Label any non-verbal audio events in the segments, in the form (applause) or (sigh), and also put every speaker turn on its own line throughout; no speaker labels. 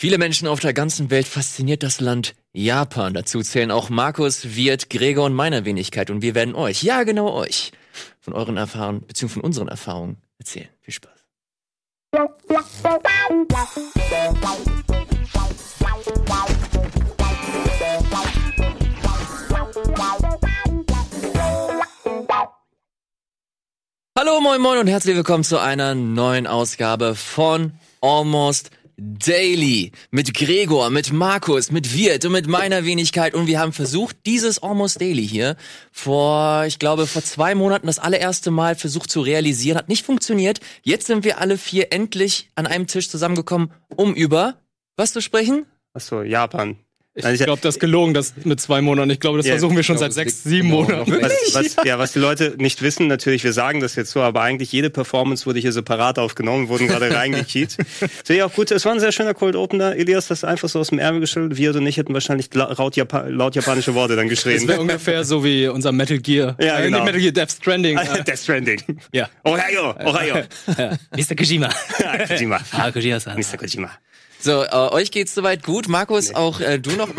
Viele Menschen auf der ganzen Welt fasziniert das Land Japan. Dazu zählen auch Markus, Wirt, Gregor und meiner Wenigkeit. Und wir werden euch, ja genau euch, von euren Erfahrungen, beziehungsweise von unseren Erfahrungen erzählen. Viel Spaß. Hallo, moin, moin und herzlich willkommen zu einer neuen Ausgabe von Almost Daily mit Gregor, mit Markus, mit Wirt und mit meiner Wenigkeit und wir haben versucht, dieses Almost Daily hier vor, ich glaube, vor zwei Monaten das allererste Mal versucht zu realisieren, hat nicht funktioniert. Jetzt sind wir alle vier endlich an einem Tisch zusammengekommen, um über was zu sprechen?
Achso, Japan.
Ich glaube, das ist gelogen, das mit zwei Monaten. Ich glaube, das
Ja,
versuchen wir schon
glaube,
seit sechs, sieben
genau
Monaten.
Was, (laughs) was, ja, was die Leute nicht wissen, natürlich, wir sagen das jetzt so, aber eigentlich jede Performance wurde hier separat aufgenommen, wurden gerade (laughs) reingekiet. Sehe ich auch gut, es war ein sehr schöner Cold Opener. Elias, das ist einfach so aus dem Ärmel geschüttelt. Wir und ich hätten wahrscheinlich la- laut, Japa laut japanische Worte dann
Das
geschrien.
wäre ungefähr so wie unser Metal Gear.
Ja,
Äh,
genau.
Metal Gear Death Stranding. (laughs) Äh,
Death Stranding.
ja.
Ohayo, Ohayo.
Mr. Kojima.
Kojima.
Ah, Kojima-san.
Mr. Kojima.
So, äh, euch geht's soweit gut. Markus, auch äh, du noch. (laughs)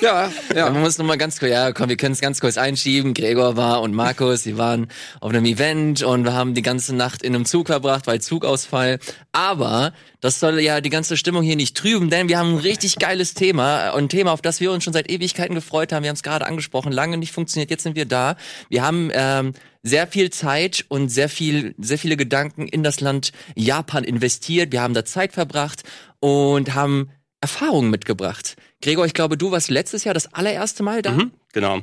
Ja,
Ja. Man muss noch mal ganz kurz, ja, komm, wir können es ganz kurz einschieben. Gregor war und Markus, sie waren auf einem Event und wir haben die ganze Nacht in einem Zug verbracht, weil Zugausfall. Aber das soll ja die ganze Stimmung hier nicht trüben, denn wir haben ein richtig geiles Thema und ein Thema, auf das wir uns schon seit Ewigkeiten gefreut haben. Wir haben es gerade angesprochen, lange nicht funktioniert, jetzt sind wir da. Wir haben ähm, sehr viel Zeit und sehr viel, sehr viele Gedanken in das Land Japan investiert. Wir haben da Zeit verbracht und haben Erfahrungen mitgebracht. Gregor, ich glaube, du warst letztes Jahr das allererste Mal da.
Mhm, genau.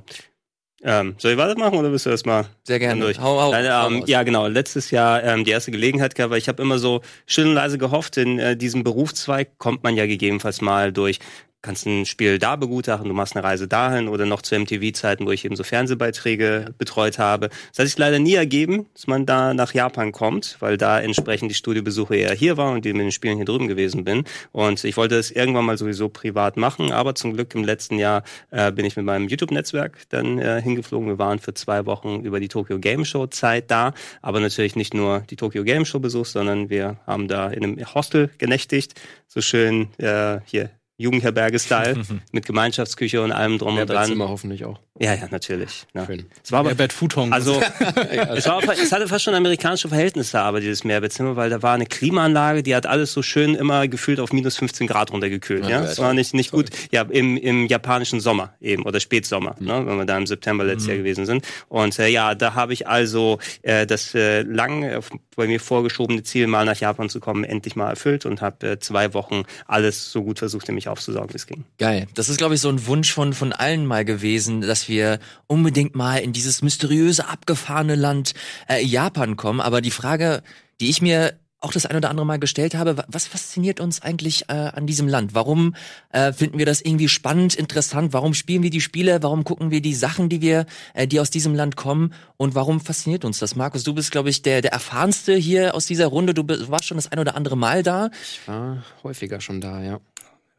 Ähm, soll ich weitermachen oder bist du erstmal
Sehr gerne.
durch?
Hau, hau,
Nein,
hau
ähm,
raus.
ja, genau. Letztes Jahr ähm, die erste Gelegenheit gehabt, weil ich habe immer so still und leise gehofft, in äh, diesem Berufszweig kommt man ja gegebenenfalls mal durch kannst ein Spiel da begutachten, du machst eine Reise dahin oder noch zu MTV-Zeiten, wo ich eben so Fernsehbeiträge betreut habe. Das hat sich leider nie ergeben, dass man da nach Japan kommt, weil da entsprechend die Studiobesuche eher hier war und die mit den Spielen hier drüben gewesen bin. Und ich wollte es irgendwann mal sowieso privat machen, aber zum Glück im letzten Jahr äh, bin ich mit meinem YouTube-Netzwerk dann äh, hingeflogen. Wir waren für zwei Wochen über die Tokyo Game Show Zeit da, aber natürlich nicht nur die Tokyo Game Show besucht, sondern wir haben da in einem Hostel genächtigt, so schön äh, hier Jugendherberge-Style (laughs) mit Gemeinschaftsküche und allem drum und dran.
Mehrbettzimmer hoffentlich auch.
Ja, ja, natürlich. Ja.
Schön.
Es war aber
Herbert Futon.
also, (laughs) (laughs) es, war, es hatte fast schon amerikanische Verhältnisse, aber dieses Mehrbettzimmer, weil da war eine Klimaanlage, die hat alles so schön immer gefühlt auf minus 15 Grad runtergekühlt. Ja,
Ja,
das war nicht, nicht gut. Ja, im, im japanischen Sommer eben oder Spätsommer, ne, wenn wir da im September letztes Jahr gewesen sind. Und äh, ja, da habe ich also äh, das äh, lang äh, bei mir vorgeschobene Ziel, mal nach Japan zu kommen, endlich mal erfüllt und habe äh, zwei Wochen alles so gut versucht, in mich aufzusaugen, wie es ging.
Geil. Das ist, glaube ich, so ein Wunsch von, von allen mal gewesen, dass wir unbedingt mal in dieses mysteriöse, abgefahrene Land äh, Japan kommen. Aber die Frage, die ich mir auch das ein oder andere Mal gestellt habe, wa- was fasziniert uns eigentlich äh, an diesem Land? Warum äh, finden wir das irgendwie spannend, interessant? Warum spielen wir die Spiele? Warum gucken wir die Sachen, die wir, äh, die aus diesem Land kommen? Und warum fasziniert uns das? Markus, du bist, glaube ich, der, der erfahrenste hier aus dieser Runde. Du warst schon das ein oder andere Mal da.
Ich war häufiger schon da, ja.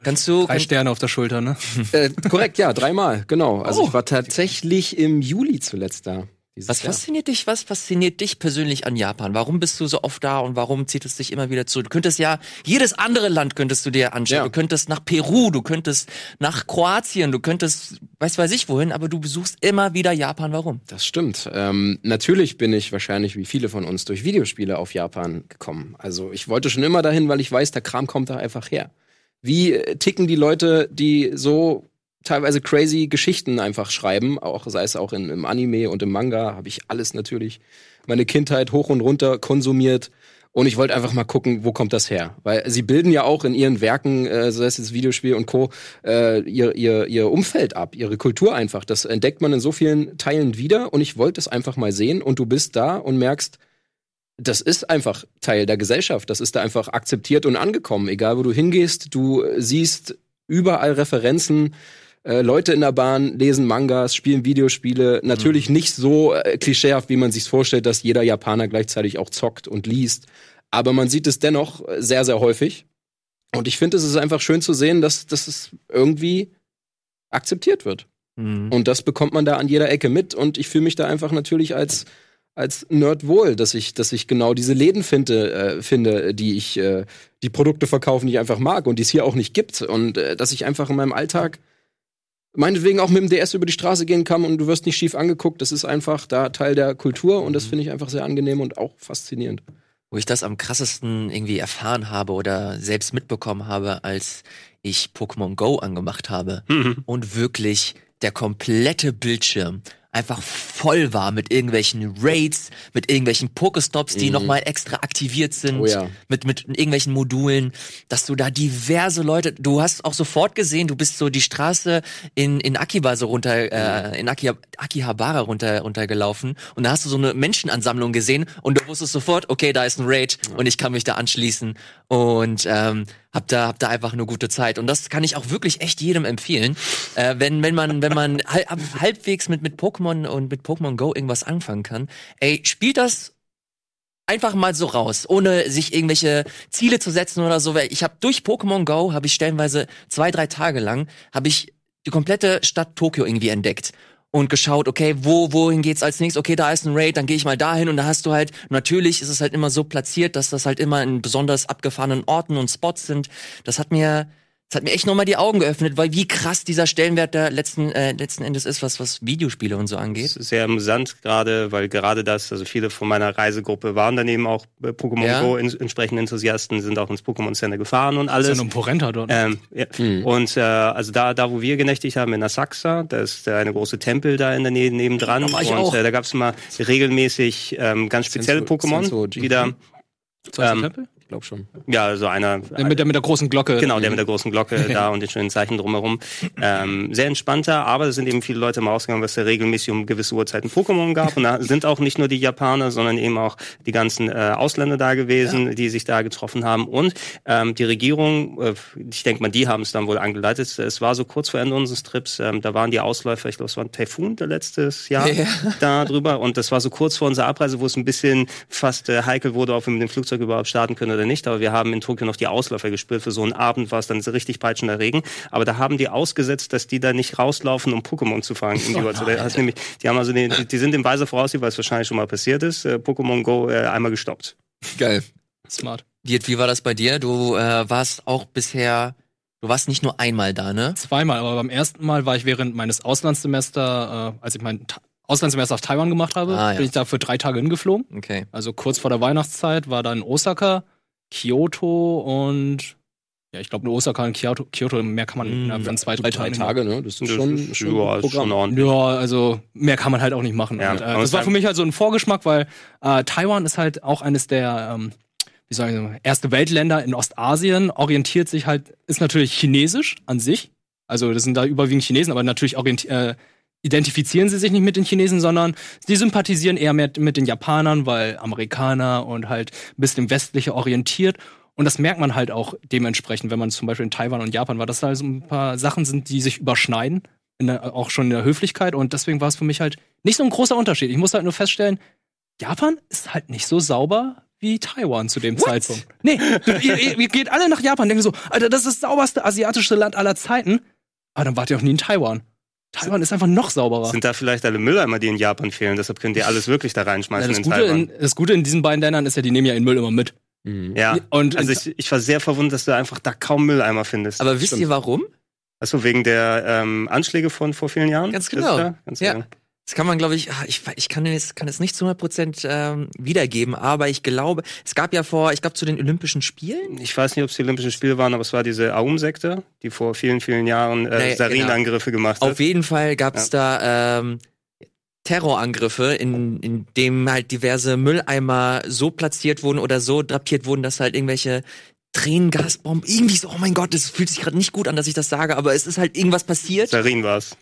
Kannst du,
Drei Sterne auf der Schulter, ne?
äh, korrekt, ja, dreimal, genau. Also
Oh.
ich war tatsächlich im Juli zuletzt da. dieses
Was
Jahr.
fasziniert dich, was fasziniert dich persönlich an Japan? Warum bist du so oft da und warum zieht es dich immer wieder zurück? Du könntest ja, jedes andere Land könntest du dir anschauen.
Ja.
Du könntest nach Peru, du könntest nach Kroatien, du könntest, weiß weiß ich wohin, aber du besuchst immer wieder Japan. Warum?
Das stimmt. Ähm, natürlich bin ich wahrscheinlich wie viele von uns durch Videospiele auf Japan gekommen. Also ich wollte schon immer dahin, weil ich weiß, der Kram kommt da einfach her. Wie äh, ticken die Leute, die so teilweise crazy Geschichten einfach schreiben, auch sei es auch in, im Anime und im Manga, habe ich alles natürlich meine Kindheit hoch und runter konsumiert. Und ich wollte einfach mal gucken, wo kommt das her? Weil sie bilden ja auch in ihren Werken, äh, sei es jetzt Videospiel und Co., äh, ihr, ihr, ihr Umfeld ab, ihre Kultur einfach. Das entdeckt man in so vielen Teilen wieder und ich wollte es einfach mal sehen und du bist da und merkst, das ist einfach Teil der Gesellschaft. Das ist da einfach akzeptiert und angekommen. Egal, wo du hingehst, du siehst überall Referenzen. Äh, Leute in der Bahn lesen Mangas, spielen Videospiele. Natürlich nicht so äh, klischeehaft, wie man sich vorstellt, dass jeder Japaner gleichzeitig auch zockt und liest. Aber man sieht es dennoch äh, sehr, sehr häufig. Und ich finde, es ist einfach schön zu sehen, dass, dass es irgendwie akzeptiert wird.
Mhm.
Und das bekommt man da an jeder Ecke mit. Und ich fühle mich da einfach natürlich als, als Nerd wohl, dass ich, dass ich genau diese Läden finde, äh, finde, die ich, äh, die Produkte verkaufen, die ich einfach mag und die es hier auch nicht gibt. Und äh, dass ich einfach in meinem Alltag meinetwegen auch mit dem DS über die Straße gehen kann und du wirst nicht schief angeguckt. Das ist einfach da Teil der Kultur und das finde ich einfach sehr angenehm und auch faszinierend.
Wo ich das am krassesten irgendwie erfahren habe oder selbst mitbekommen habe, als ich Pokémon Go angemacht habe
Mhm.
und wirklich der komplette Bildschirm einfach voll war mit irgendwelchen Raids, mit irgendwelchen Pokestops, die
Mhm.
nochmal extra aktiviert sind,
Oh ja.
mit, mit irgendwelchen Modulen, dass du da diverse Leute, du hast auch sofort gesehen, du bist so die Straße in, in Akiba so runter, äh, in Aki, Akihabara runter, runtergelaufen und da hast du so eine Menschenansammlung gesehen und du wusstest sofort, okay, da ist ein Raid und ich kann mich da anschließen und ähm, hab da, hab da einfach eine gute Zeit. Und das kann ich auch wirklich echt jedem empfehlen, äh, wenn, wenn man, wenn man (laughs) hal- halbwegs mit, mit Pokémon und mit Pokémon Go irgendwas anfangen kann, ey, spielt das einfach mal so raus, ohne sich irgendwelche Ziele zu setzen oder so. Ich habe durch Pokémon Go habe ich stellenweise zwei, drei Tage lang habe ich die komplette Stadt Tokio irgendwie entdeckt und geschaut, okay, wo wohin geht's als nächstes? Okay, da ist ein Raid, dann gehe ich mal dahin und da hast du halt natürlich ist es halt immer so platziert, dass das halt immer in besonders abgefahrenen Orten und Spots sind. Das hat mir das hat mir echt nochmal die Augen geöffnet, weil wie krass dieser Stellenwert da letzten, äh, letzten Endes ist, was, was Videospiele und so
Das
angeht.
ist sehr amüsant gerade, weil gerade das, also viele von meiner Reisegruppe waren dann eben auch äh, Pokémon
Ja.
Go in, entsprechende Enthusiasten, sind auch ins Pokémon Center gefahren und
Das ist ja
alles.
nur Porenta dort.
Ähm, ja. Und äh, also da, da, wo wir genächtigt haben, in Asakusa, da ist äh, eine große Tempel da in der Nähe nebendran.
Da war ich
und
auch.
Äh, da gab es immer regelmäßig ähm, ganz spezielle Pokémon, die da,
Zweiter
ähm,
glaube schon.
ja, also einer,
Der mit, der mit der großen Glocke.
Genau, der mit der großen Glocke (laughs) da und den schönen Zeichen drumherum. Ähm, sehr entspannter, aber es sind eben viele Leute mal ausgegangen, was da regelmäßig um gewisse Uhrzeiten Pokémon gab. Und da sind auch nicht nur die Japaner, sondern eben auch die ganzen äh, Ausländer da gewesen, die sich da getroffen haben. Und ähm, die Regierung, äh, ich denke mal, die haben es dann wohl angeleitet. Es war so kurz vor Ende unseres Trips, ähm, da waren die Ausläufer, ich glaube, es war ein Taifun der letztes Jahr
Ja.
da drüber. Und das war so kurz vor unserer Abreise, wo es ein bisschen fast äh, heikel wurde, ob wir mit dem Flugzeug überhaupt starten können oder nicht. Aber wir haben in Tokio noch die Ausläufer gespürt. Für so einen Abend war es dann so richtig peitschender Regen. Aber da haben die ausgesetzt, dass die da nicht rauslaufen, um Pokémon zu fangen. Die, Uhrzeit. Da hast nämlich, die haben also den, die, die sind im Weise voraus, weil es wahrscheinlich schon mal passiert ist, äh, Pokémon Go äh, einmal gestoppt.
Geil.
Smart.
Diet, wie war das bei dir? Du äh, warst auch bisher, du warst nicht nur einmal da, ne?
Zweimal, aber beim ersten Mal war ich während meines Auslandssemester, äh, als ich mein Ta Auslandssemester auf Taiwan gemacht habe,
Ah, ja.
bin ich da für drei Tage hingeflogen.
Okay.
Also kurz vor der Weihnachtszeit war dann Osaka, Kyoto und ja, ich glaube nur Osaka und Kyoto, Kyoto mehr kann man
Mm,
innerhalb von zwei, drei
Drei
Tagen.
Tage, ne? Das ist
Das
schon,
ist,
schon
ja, schon
Programm.
ordentlich.
Ja, also mehr kann man halt auch nicht machen.
Ja,
und, äh,
aber
das
es
war für mich halt so ein Vorgeschmack, weil äh, Taiwan ist halt auch eines der, ähm, wie sagen, erste Weltländer in Ostasien, orientiert sich halt, ist natürlich chinesisch an sich. Also das sind da überwiegend Chinesen, aber natürlich orienti äh, identifizieren sie sich nicht mit den Chinesen, sondern sie sympathisieren eher mit, mit den Japanern, weil Amerikaner und halt ein bisschen westlicher orientiert. Und das merkt man halt auch dementsprechend, wenn man zum Beispiel in Taiwan und Japan war, dass da so ein paar Sachen sind, die sich überschneiden, der, auch schon in der Höflichkeit. Und deswegen war es für mich halt nicht so ein großer Unterschied. Ich muss halt nur feststellen, Japan ist halt nicht so sauber wie Taiwan zu dem Zeitpunkt. Nee, ihr, ihr geht alle nach Japan, denken so, Alter, das ist das sauberste asiatische Land aller Zeiten. Aber dann wart ihr auch nie in Taiwan. Taiwan ist einfach noch sauberer.
Sind da vielleicht alle Mülleimer, die in Japan fehlen? Deshalb könnt ihr alles wirklich da
Ja,
reinschmeißen
das,
in
Gute
Taiwan.
in, das Gute in diesen beiden Ländern ist ja, die nehmen ja ihren Müll immer mit.
Mhm.
ja.
Und
Also ich, ich war sehr verwundert, dass du einfach da kaum Mülleimer findest.
Aber wisst
Stimmt.
ihr warum?
Also wegen der ähm, Anschläge von vor vielen Jahren?
Ganz genau.
Ganz
Ja.
genau.
Das kann man, glaube ich, ah, ich, ich kann es, kann es nicht zu 100 Prozent ähm, wiedergeben, aber ich glaube, es gab ja vor, ich glaube, zu den Olympischen Spielen.
Ich weiß nicht, ob es die Olympischen Spiele waren, aber es war diese Aum-Sekte, die vor vielen, vielen Jahren äh,
Nee,
Sarin-Angriffe gemacht hat.
Auf jeden Fall gab es da ähm, Terrorangriffe, in, in dem halt diverse Mülleimer so platziert wurden oder so drapiert wurden, dass halt irgendwelche Tränengasbomben, irgendwie so, oh mein Gott, das fühlt sich gerade nicht gut an, dass ich das sage, aber es ist halt irgendwas passiert.
Sarin war es.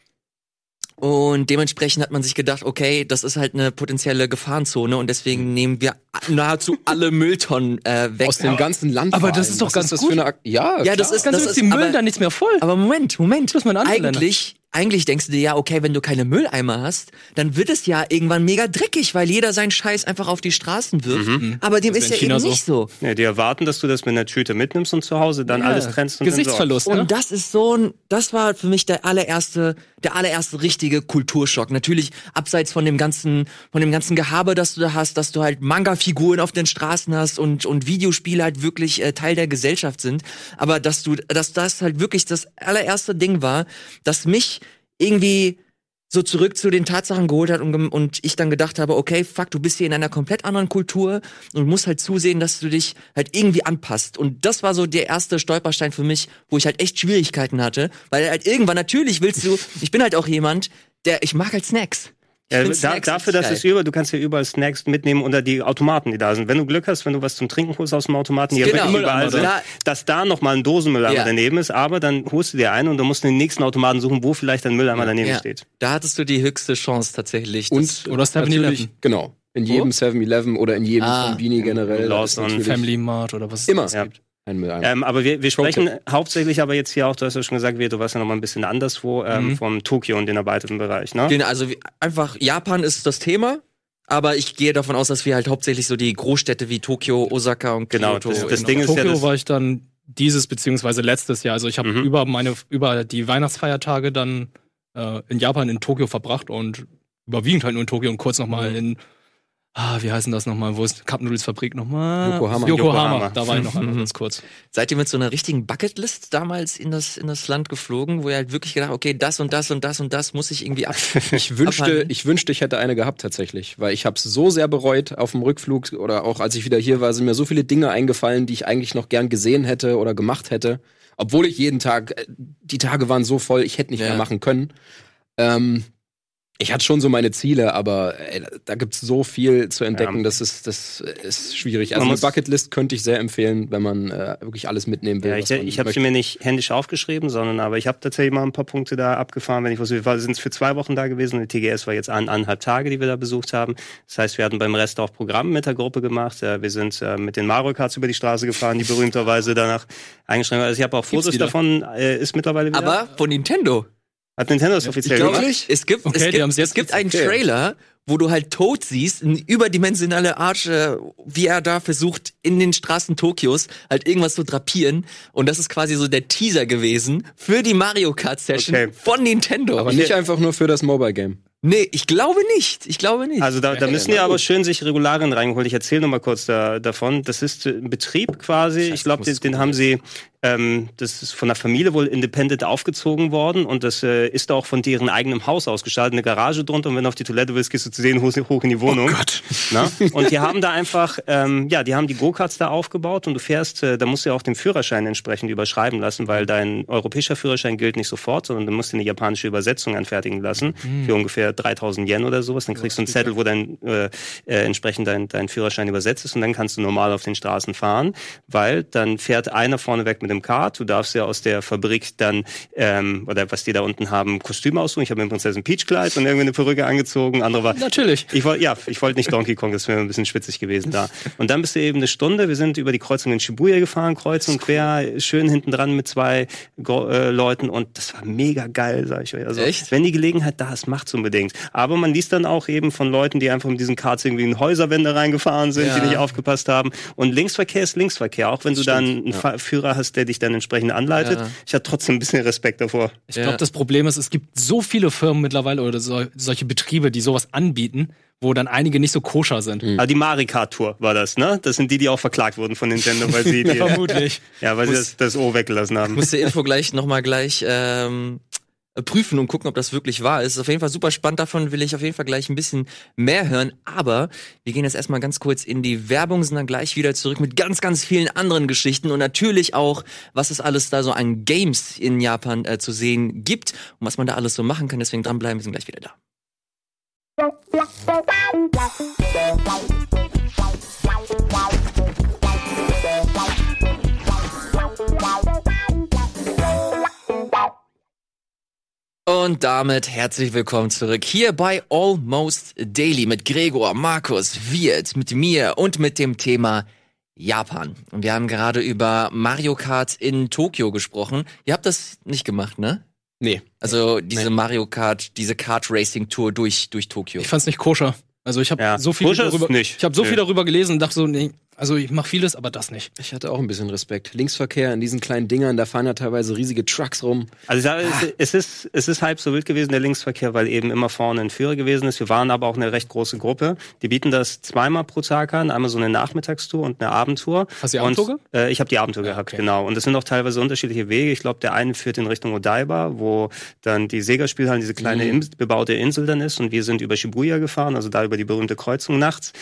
Und dementsprechend hat man sich gedacht, okay, das ist halt eine potenzielle Gefahrenzone und deswegen nehmen wir nahezu alle Mülltonnen äh, weg.
Aus dem ganzen Land.
Aber das ist doch
Was
ganz
das
gut.
Für eine ja,
Ja, das
klar.
ist-
Ganz ist die
aber-
Müll dann nichts mehr voll.
Aber Moment, Moment.
Das ist mein anderer
Eigentlich, eigentlich denkst du dir ja, okay, wenn du keine Mülleimer hast, dann wird es ja irgendwann mega dreckig, weil jeder seinen Scheiß einfach auf die Straßen wirft. Aber dem
Das
ist
ist
ja
in
eben
China
nicht so.
Ja, die erwarten, dass du das mit einer Tüte mitnimmst und zu Hause dann
Ja.
alles trennst und
Gesichtsverlust, ne?
Und das ist so ein, das war für mich der allererste, der allererste richtige Kulturschock. Natürlich abseits von dem ganzen, von dem ganzen Gehabe, das du da hast, dass du halt Manga-Figuren auf den Straßen hast und, und Videospiele halt wirklich äh, Teil der Gesellschaft sind. Aber dass du, dass das halt wirklich das allererste Ding war, dass mich irgendwie so zurück zu den Tatsachen geholt hat und, und ich dann gedacht habe, okay, fuck, du bist hier in einer komplett anderen Kultur und musst halt zusehen, dass du dich halt irgendwie anpasst. Und das war so der erste Stolperstein für mich, wo ich halt echt Schwierigkeiten hatte, weil halt irgendwann natürlich willst du, ich bin halt auch jemand, der, ich mag halt Snacks.
Ja, da, dafür, dass es über, du kannst ja überall Snacks mitnehmen unter die Automaten, die da sind. Wenn du Glück hast, wenn du was zum Trinken holst aus dem Automaten, die ja
Genau.
wirklich überall sind,
da-
dass da nochmal ein Dosenmülleimer
Ja.
daneben ist, aber dann holst du dir einen und dann musst du den nächsten Automaten suchen, wo vielleicht ein Mülleimer daneben
Ja.
steht.
Da hattest du die höchste Chance tatsächlich.
Und
das-
Oder 7-Eleven.
natürlich, genau. In jedem 7-Eleven oder in jedem
Ah.
Konbini generell. natürlich
Family Mart oder was es
Immer.
Ja.
gibt.
Ein Mülleimer.
Ähm, aber wir, wir sprechen hauptsächlich aber jetzt hier auch, du hast ja schon gesagt, wir, du warst ja noch mal ein bisschen anderswo, ähm,
Mhm.
vom Tokio und den erweiterten Bereich, ne?
Den, also wie- einfach Japan ist das Thema. Aber ich gehe davon aus, dass wir halt hauptsächlich so die Großstädte wie Tokio, Osaka und
Genau,
Kyoto
das- das
in-
Ding ist ja
Tokio
das-
war ich dann dieses beziehungsweise letztes Jahr. Also ich habe
Mhm.
über meine über die Weihnachtsfeiertage dann äh, in Japan in Tokio verbracht und überwiegend halt nur in Tokio und kurz nochmal
Mhm.
in ah, wie heißen das nochmal? Wo ist Cup Noodles Fabrik nochmal?
Yokohama.
Yokohama.
Yokohama.
Da war ich noch einmal (laughs) ganz kurz.
Seid ihr mit so einer richtigen Bucketlist damals in das, in das Land geflogen, wo ihr halt wirklich gedacht, okay, das und das und das und das muss ich irgendwie ab. (laughs)
Ich wünschte,
abhandeln?
ich wünschte, ich hätte eine gehabt tatsächlich, weil ich habe es so sehr bereut auf dem Rückflug oder auch als ich wieder hier war, sind mir so viele Dinge eingefallen, die ich eigentlich noch gern gesehen hätte oder gemacht hätte, obwohl ich jeden Tag, äh, die Tage waren so voll, ich hätte nicht
Ja.
mehr machen können. Ähm, ich hatte schon so meine Ziele, aber ey, da gibt's so viel zu entdecken,
Ja.
das ist das ist schwierig. Also eine Bucketlist könnte ich sehr empfehlen, wenn man äh, wirklich alles mitnehmen will.
Ja, ich, ich habe sie mir nicht händisch aufgeschrieben, sondern aber ich habe tatsächlich mal ein paar Punkte da abgefahren, wenn ich was. Wir sind für zwei Wochen da gewesen. Die TGS war jetzt an anderthalb Tage, die wir da besucht haben. Das heißt, wir hatten beim Rest auch Programm mit der Gruppe gemacht. Äh, Wir sind äh, mit den Mario Karts über die Straße gefahren, die berühmterweise danach eingeschränkt waren. Also ich habe auch Fotos davon. Äh, ist mittlerweile wieder.
Aber von Nintendo.
Hat Nintendo das offiziell
glaube,
gemacht?
es gibt,
Okay,
es gibt, es gibt einen
gezeigt.
Trailer, wo du halt Toad siehst, eine überdimensionale Arsch, äh, wie er da versucht, in den Straßen Tokios halt irgendwas zu drapieren. Und das ist quasi so der Teaser gewesen für die Mario Kart Session
Okay.
von Nintendo.
aber nicht einfach nur für das Mobile Game.
nee, ich glaube nicht. Ich glaube nicht.
Also da, da
Ja,
müssen
na
ja aber
gut.
schön sich Regularien reingeholt. Ich erzähle noch mal kurz da, davon. Das ist äh, ein Betrieb quasi.
heißt,
ich glaube, den, den haben sie, ähm, das ist von der Familie wohl independent aufgezogen worden und das äh, ist auch von deren eigenem Haus ausgestaltet. Eine Garage drunter und wenn du auf die Toilette willst, gehst du zu sehen hoch, hoch in die Wohnung. Oh Gott. (laughs) Na? Und die haben da einfach, ähm, ja, die haben die Go-Karts da aufgebaut und du fährst, äh, da musst du ja auch den Führerschein entsprechend überschreiben lassen, weil dein europäischer Führerschein gilt nicht sofort, sondern du musst dir eine japanische Übersetzung anfertigen lassen für ungefähr 3000 Yen oder sowas. Dann kriegst du einen Zettel, wo dein äh, äh, entsprechend dein, dein Führerschein übersetzt ist und dann kannst du normal auf den Straßen fahren, weil dann fährt einer vorne weg mit dem Kart. Du darfst ja aus der Fabrik dann ähm, oder was die da unten haben Kostüme aussuchen. Ich habe mir Prinzessin Peach Kleid und irgendwie eine Perücke angezogen. Andere war
Natürlich.
ich wollte, ja, ich wollte nicht Donkey Kong, das wäre ein bisschen spitzig gewesen da. Und dann bist du eben eine Stunde, wir sind über die Kreuzung in Shibuya gefahren, kreuz und quer, schön hinten dran mit zwei äh, Leuten und das war mega geil, sag ich euch. Also,
Echt?
wenn die Gelegenheit da ist, macht's unbedingt. Aber man liest dann auch eben von Leuten, die einfach mit diesen Karts irgendwie in Häuserwände reingefahren sind,
Ja.
die nicht aufgepasst haben. Und Linksverkehr ist Linksverkehr, auch wenn du dann einen Fa- Führer hast, der dich dann entsprechend anleitet.
Ja.
Ich hatte trotzdem ein bisschen Respekt davor.
Ich
Ja.
glaube, das Problem ist, es gibt so viele Firmen mittlerweile oder so, solche Betriebe, die sowas anbieten, wo dann einige nicht so koscher sind.
Aber die Marikart Tour war das, ne? Das sind die, die auch verklagt wurden von Nintendo, weil sie (laughs) die,
Vermutlich.
ja, weil sie
Muss-
das, das O weggelassen haben.
muss die Info gleich nochmal gleich ähm, prüfen und gucken, ob das wirklich wahr ist. Ist auf jeden Fall super spannend. Davon will ich auf jeden Fall gleich ein bisschen mehr hören. Aber wir gehen jetzt erstmal ganz kurz in die Werbung, sind dann gleich wieder zurück mit ganz, ganz vielen anderen Geschichten und natürlich auch, was es alles da so an Games in Japan äh, zu sehen gibt und was man da alles so machen kann. Deswegen dranbleiben, wir sind gleich wieder da. Und damit herzlich willkommen zurück hier bei Almost Daily mit Gregor, Markus, Wirt, mit mir und mit dem Thema Japan. Und wir haben gerade über Mario Kart in Tokio gesprochen. Ihr habt das nicht gemacht, ne?
Nee.
Also diese Mario Kart, diese Kart Racing Tour durch, durch Tokio.
Ich fand's nicht koscher. Also ich habe
Ja.
so viel
Koscher
darüber,
nicht.
ich habe so
Nö.
viel darüber gelesen und dachte so, nee, also ich mache vieles, aber das nicht.
Ich hatte auch ein bisschen Respekt. Linksverkehr in diesen kleinen Dingern, da fahren ja teilweise riesige Trucks rum.
Also ich sage, es, es, ist, es ist halb so wild gewesen, der Linksverkehr, weil eben immer vorne ein Führer gewesen ist. Wir waren aber auch eine recht große Gruppe. Die bieten das zweimal pro Tag an, einmal so eine Nachmittagstour und eine Abendtour.
Hast du die
Und,
Abendtour
Äh, ich habe die Abendtour gehabt,
okay.
genau. Und es sind auch teilweise unterschiedliche Wege. Ich glaube, der eine führt in Richtung Odaiba, wo dann die Sega-Spielhalle, diese kleine
Mhm.
Bebaute Insel dann ist. Und wir sind über Shibuya gefahren, also da über die berühmte Kreuzung nachts.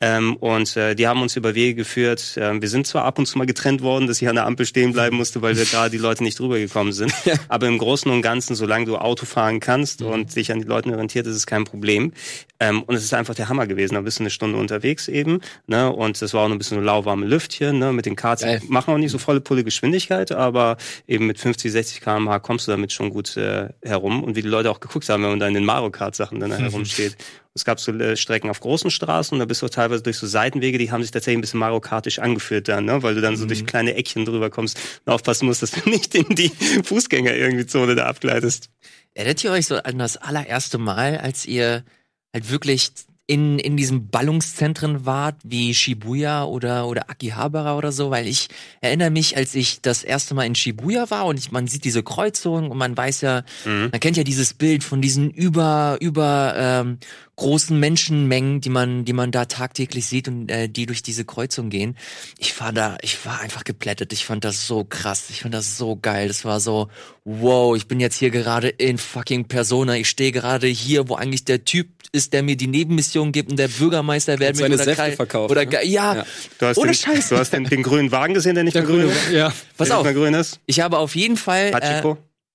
Ähm, und äh, die haben uns über Wege geführt. Ähm, wir sind zwar ab und zu mal getrennt worden, dass ich an der Ampel stehen bleiben musste, weil wir gerade die Leute nicht drüber gekommen sind. Aber im Großen und Ganzen, solange du Auto fahren kannst
Mhm.
und dich an die Leuten orientiert, ist es kein Problem. Ähm, und es ist einfach der Hammer gewesen. Da bist du eine Stunde unterwegs eben. Ne? Und es war auch noch ein bisschen so lauwarme Lüftchen. Ne? Mit den Karts
Geil.
machen auch nicht so volle Pulle Geschwindigkeit, aber eben mit 50, 60 km/h kommst du damit schon gut äh, herum. Und wie die Leute auch geguckt haben, wenn man da in den Mario Kart Sachen dann (laughs) herumsteht. Es gab so äh, Strecken auf großen Straßen, da bist du teilweise durch so Seitenwege, die haben sich tatsächlich ein bisschen Mario Kartisch angefühlt dann, ne? weil du dann so durch kleine Eckchen drüber kommst und aufpassen musst, dass du (laughs) nicht in die Fußgänger irgendwie Zone da abgleitest.
Erinnert ihr euch so an das allererste Mal, als ihr halt wirklich in, in diesen Ballungszentren wart, wie Shibuya oder, oder Akihabara oder so? Weil ich erinnere mich, als ich das erste Mal in Shibuya war und ich, man sieht diese Kreuzung und man weiß ja,
Mhm.
man kennt ja dieses Bild von diesen über, über ähm, großen Menschenmengen, die man, die man da tagtäglich sieht und äh, die durch diese Kreuzung gehen. Ich war da, ich war einfach geplättet. Ich fand das so krass. Ich fand das so geil. Das war so, wow, ich bin jetzt hier gerade in fucking Persona. Ich stehe gerade hier, wo eigentlich der Typ ist, der mir die Nebenmission gibt und der Bürgermeister werden
seine
oder
Säfte verkauft,
Oder
ne?
Ja,
Ja.
Du hast,
ohne
den,
Scheiß.
du hast den, den grünen Wagen gesehen, der nicht mehr grün ist?
Ja,
Pass
der
auf,
grün ist?
ich habe auf jeden Fall äh,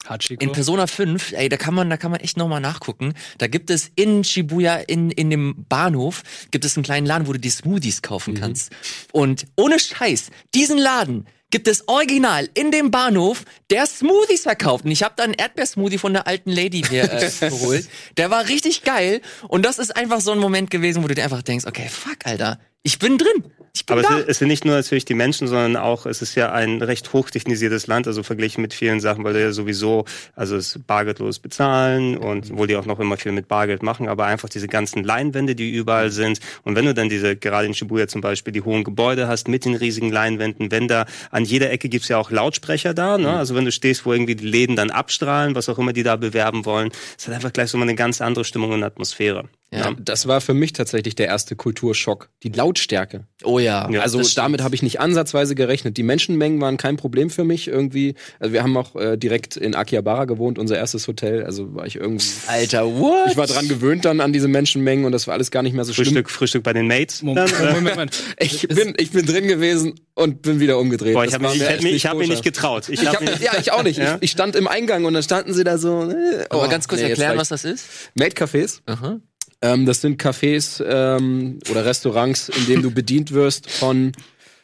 Hachiko?
In Persona 5, ey, da kann man, da kann man echt nochmal nachgucken. Da gibt es in Shibuya, in, in dem Bahnhof, gibt es einen kleinen Laden, wo du die Smoothies kaufen kannst. Und ohne Scheiß, diesen Laden gibt es original in dem Bahnhof, der Smoothies verkauft. Und ich habe da einen Erdbeersmoothie von der alten Lady mir äh, (laughs) geholt. Der war richtig geil. Und das ist einfach so ein Moment gewesen, wo du dir einfach denkst, okay, fuck, Alter, ich bin drin. Ich bin
Aber es
da.
sind, es sind nicht nur natürlich die Menschen, sondern auch, es ist ja ein recht hochtechnisiertes Land, also verglichen mit vielen Sachen, weil du ja sowieso, also es bargeldlos bezahlen und wohl die auch noch immer viel mit Bargeld machen, aber einfach diese ganzen Leinwände, die überall sind. Und wenn du dann diese, gerade in Shibuya zum Beispiel, die hohen Gebäude hast mit den riesigen Leinwänden, wenn da an jeder Ecke gibt's ja auch Lautsprecher da, ne? Also wenn du stehst, wo irgendwie die Läden dann abstrahlen, was auch immer die da bewerben wollen, es hat einfach gleich so mal eine ganz andere Stimmung und Atmosphäre.
Ja.
Das war für mich tatsächlich der erste Kulturschock. Die Lautstärke.
Oh ja.
Ja,
also damit habe ich nicht ansatzweise gerechnet. Die Menschenmengen waren kein Problem für mich irgendwie. Also wir haben auch äh, direkt in Akihabara gewohnt, unser erstes Hotel. Also war ich irgendwie.
Alter, what?
Ich war dran gewöhnt dann an diese Menschenmengen und das war alles gar nicht mehr so schlimm.
Frühstück, Frühstück bei den Mates.
Moment, Moment, Moment. (laughs)
Ich bin, ich bin drin gewesen und bin wieder umgedreht.
Boah, ich habe mich,
mir
ich,
echt
hab mich, ich hab mich nicht getraut. Ich
Ich
hab mich,
ja, ich auch nicht.
Ja?
Ich, ich stand im Eingang und dann standen sie da so. Äh, oh,
Aber ganz kurz
nee,
erklären, was das ist.
Maid-Cafés.
Aha.
Ähm, das sind Cafés ähm, oder Restaurants, in denen du bedient wirst von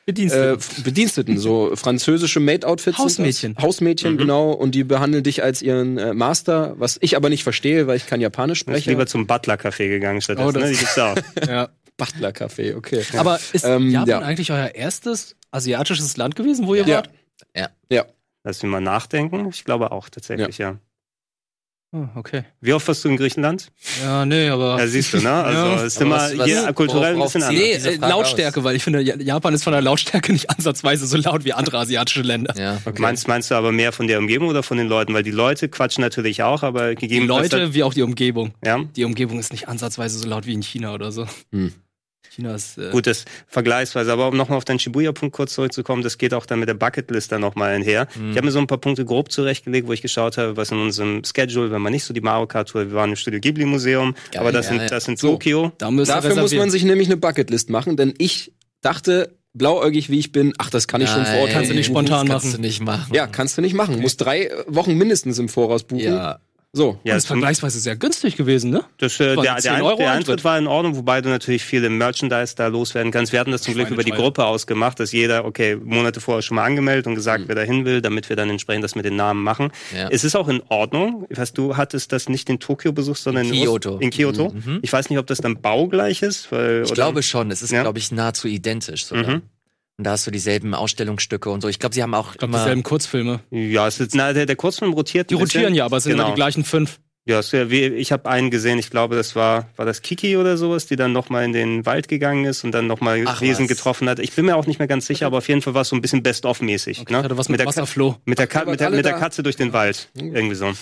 Bedienstete.
äh, Bediensteten, so französische Maid-Outfits. sind das.
Hausmädchen.
Hausmädchen,
Mhm.
genau. Und die behandeln dich als ihren äh, Master, was ich aber nicht verstehe, weil ich kann Japanisch
Ich bin
sprechen.
lieber zum Butler-Café gegangen stattdessen.
Oh, das-
ne? Die gibt's auch. (laughs)
ja.
Butler-Café, okay.
Aber ist
Ähm,
Japan
ja.
eigentlich euer erstes asiatisches Land gewesen, wo ihr
Ja.
wart?
Ja.
Lass mich mal nachdenken. Ich glaube auch tatsächlich, ja.
Oh, okay.
Wie oft warst du in Griechenland?
Ja, nee, aber.
Ja, siehst du, ne? (laughs) Also
Ja.
es ist immer
was- was-
hier kulturell ein bisschen anders.
Nee, äh, Lautstärke, weil ich finde, Ja- Japan ist von der Lautstärke nicht ansatzweise so laut wie andere asiatische Länder.
Ja.
Meinst, meinst du aber mehr von der Umgebung oder von den Leuten? Weil die Leute quatschen natürlich auch, aber
Die
gegeben
Leute wie auch die Umgebung.
ja.
Die Umgebung ist nicht ansatzweise so laut wie in China oder so.
Hm.
China ist. Äh,
Gut, das vergleichsweise. Aber um nochmal auf deinen Shibuya-Punkt kurz zurückzukommen, das geht auch dann mit der Bucketlist dann nochmal einher.
Mhm.
Ich habe mir so ein paar Punkte grob zurechtgelegt, wo ich geschaut habe, was in unserem Schedule, wenn man nicht so die Mario Kart Tour, wir waren im Studio Ghibli Museum,
Geil,
aber das
ja,
sind,
ja.
das sind
So.
Tokio.
Da
Dafür muss man sich nämlich eine Bucketlist machen, denn ich dachte, blauäugig wie ich bin, ach, das kann ich schon vor Ort.
Nein,
Kannst du nicht spontan
das kannst
machen.
du nicht machen.
Ja, kannst du nicht machen. Muss drei Wochen mindestens im Voraus buchen.
Ja.
So.
Ja,
das ist vergleichsweise sehr günstig gewesen, ne?
Das, äh,
War
der,
10
der,
Euro
der
Eintritt.
Eintritt war in Ordnung, wobei du natürlich viel im Merchandise da loswerden kannst. Wir hatten das zum Glück über die. Gruppe ausgemacht, dass jeder, okay, Monate vorher schon mal angemeldet und gesagt, wer da hin will, damit wir dann entsprechend das mit den Namen machen.
Ja.
Es ist auch in Ordnung. Ich weiß, du hattest das nicht in Tokio besucht, sondern in,
Kyoto.
In Kyoto. Ich weiß nicht, ob das dann baugleich ist. Weil,
Ich glaube schon. Es ist,
Ja.
glaube ich, nahezu identisch sogar.
Mhm.
Und da hast du dieselben Ausstellungsstücke und so. Ich glaube, sie haben auch
Ich glaube,
immer
dieselben Kurzfilme.
Ja, es ist, na, der, der Kurzfilm rotiert.
Die
ein bisschen.
rotieren ja, aber es sind
genau.
immer die gleichen fünf.
Ja, ich habe einen gesehen, ich glaube, das war, war das Kiki oder sowas, die dann nochmal in den Wald gegangen ist und dann nochmal Wesen
was.
getroffen hat. Ich bin mir auch nicht mehr ganz sicher, aber auf jeden Fall war es so ein bisschen Best-of-mäßig.
Okay, hatte was mit,
der Ka-
Wasserfloh.
mit, der Ka mit, der, mit der Katze durch den Wald. Irgendwie so.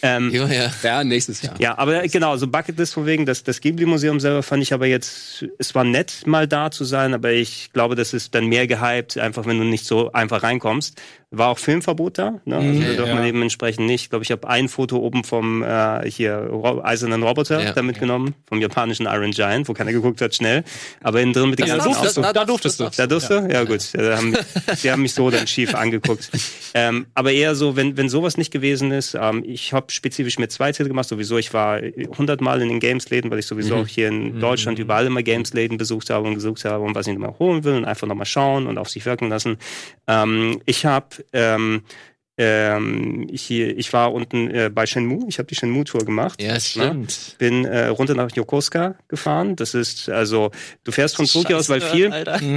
Ähm,
Ja, ja.
Ja, nächstes Jahr.
ja, aber genau, so Bucketlist von wegen, das, das Ghibli-Museum selber fand ich aber jetzt, es war nett, mal da zu sein, aber ich glaube, das ist dann mehr gehypt, einfach wenn du nicht so einfach reinkommst. War auch Filmverbot da, ne? also da
Ja,
darf man
ja.
eben entsprechend nicht. Ich glaube, ich habe ein Foto oben vom äh, hier Ro eisernen Roboter
Ja.
da mitgenommen, vom japanischen Iron Giant, wo keiner geguckt hat, schnell. Aber innen drin mit den
Da
ganzen
durftest, du,
Autos-
da durftest du.
da durfte? Ja, gut. Ja, haben, die haben mich so dann schief angeguckt. Ähm, aber eher so, wenn, wenn sowas nicht gewesen ist, ähm, ich habe spezifisch mir zwei Titel gemacht, sowieso. Ich war hundertmal in den Games-Läden, weil ich sowieso auch hier in Deutschland überall immer Games-Läden besucht habe und gesucht habe und was ich nochmal holen will und einfach nochmal schauen und auf sich wirken lassen. Ähm, ich habe ähm, ähm, ich, ich war unten äh, bei Shenmue, ich habe die Shenmue-Tour gemacht.
Ja, stimmt.
Bin äh, runter nach Yokosuka gefahren. Das ist also, du fährst von Tokio aus, weil viel.
Alter. (laughs)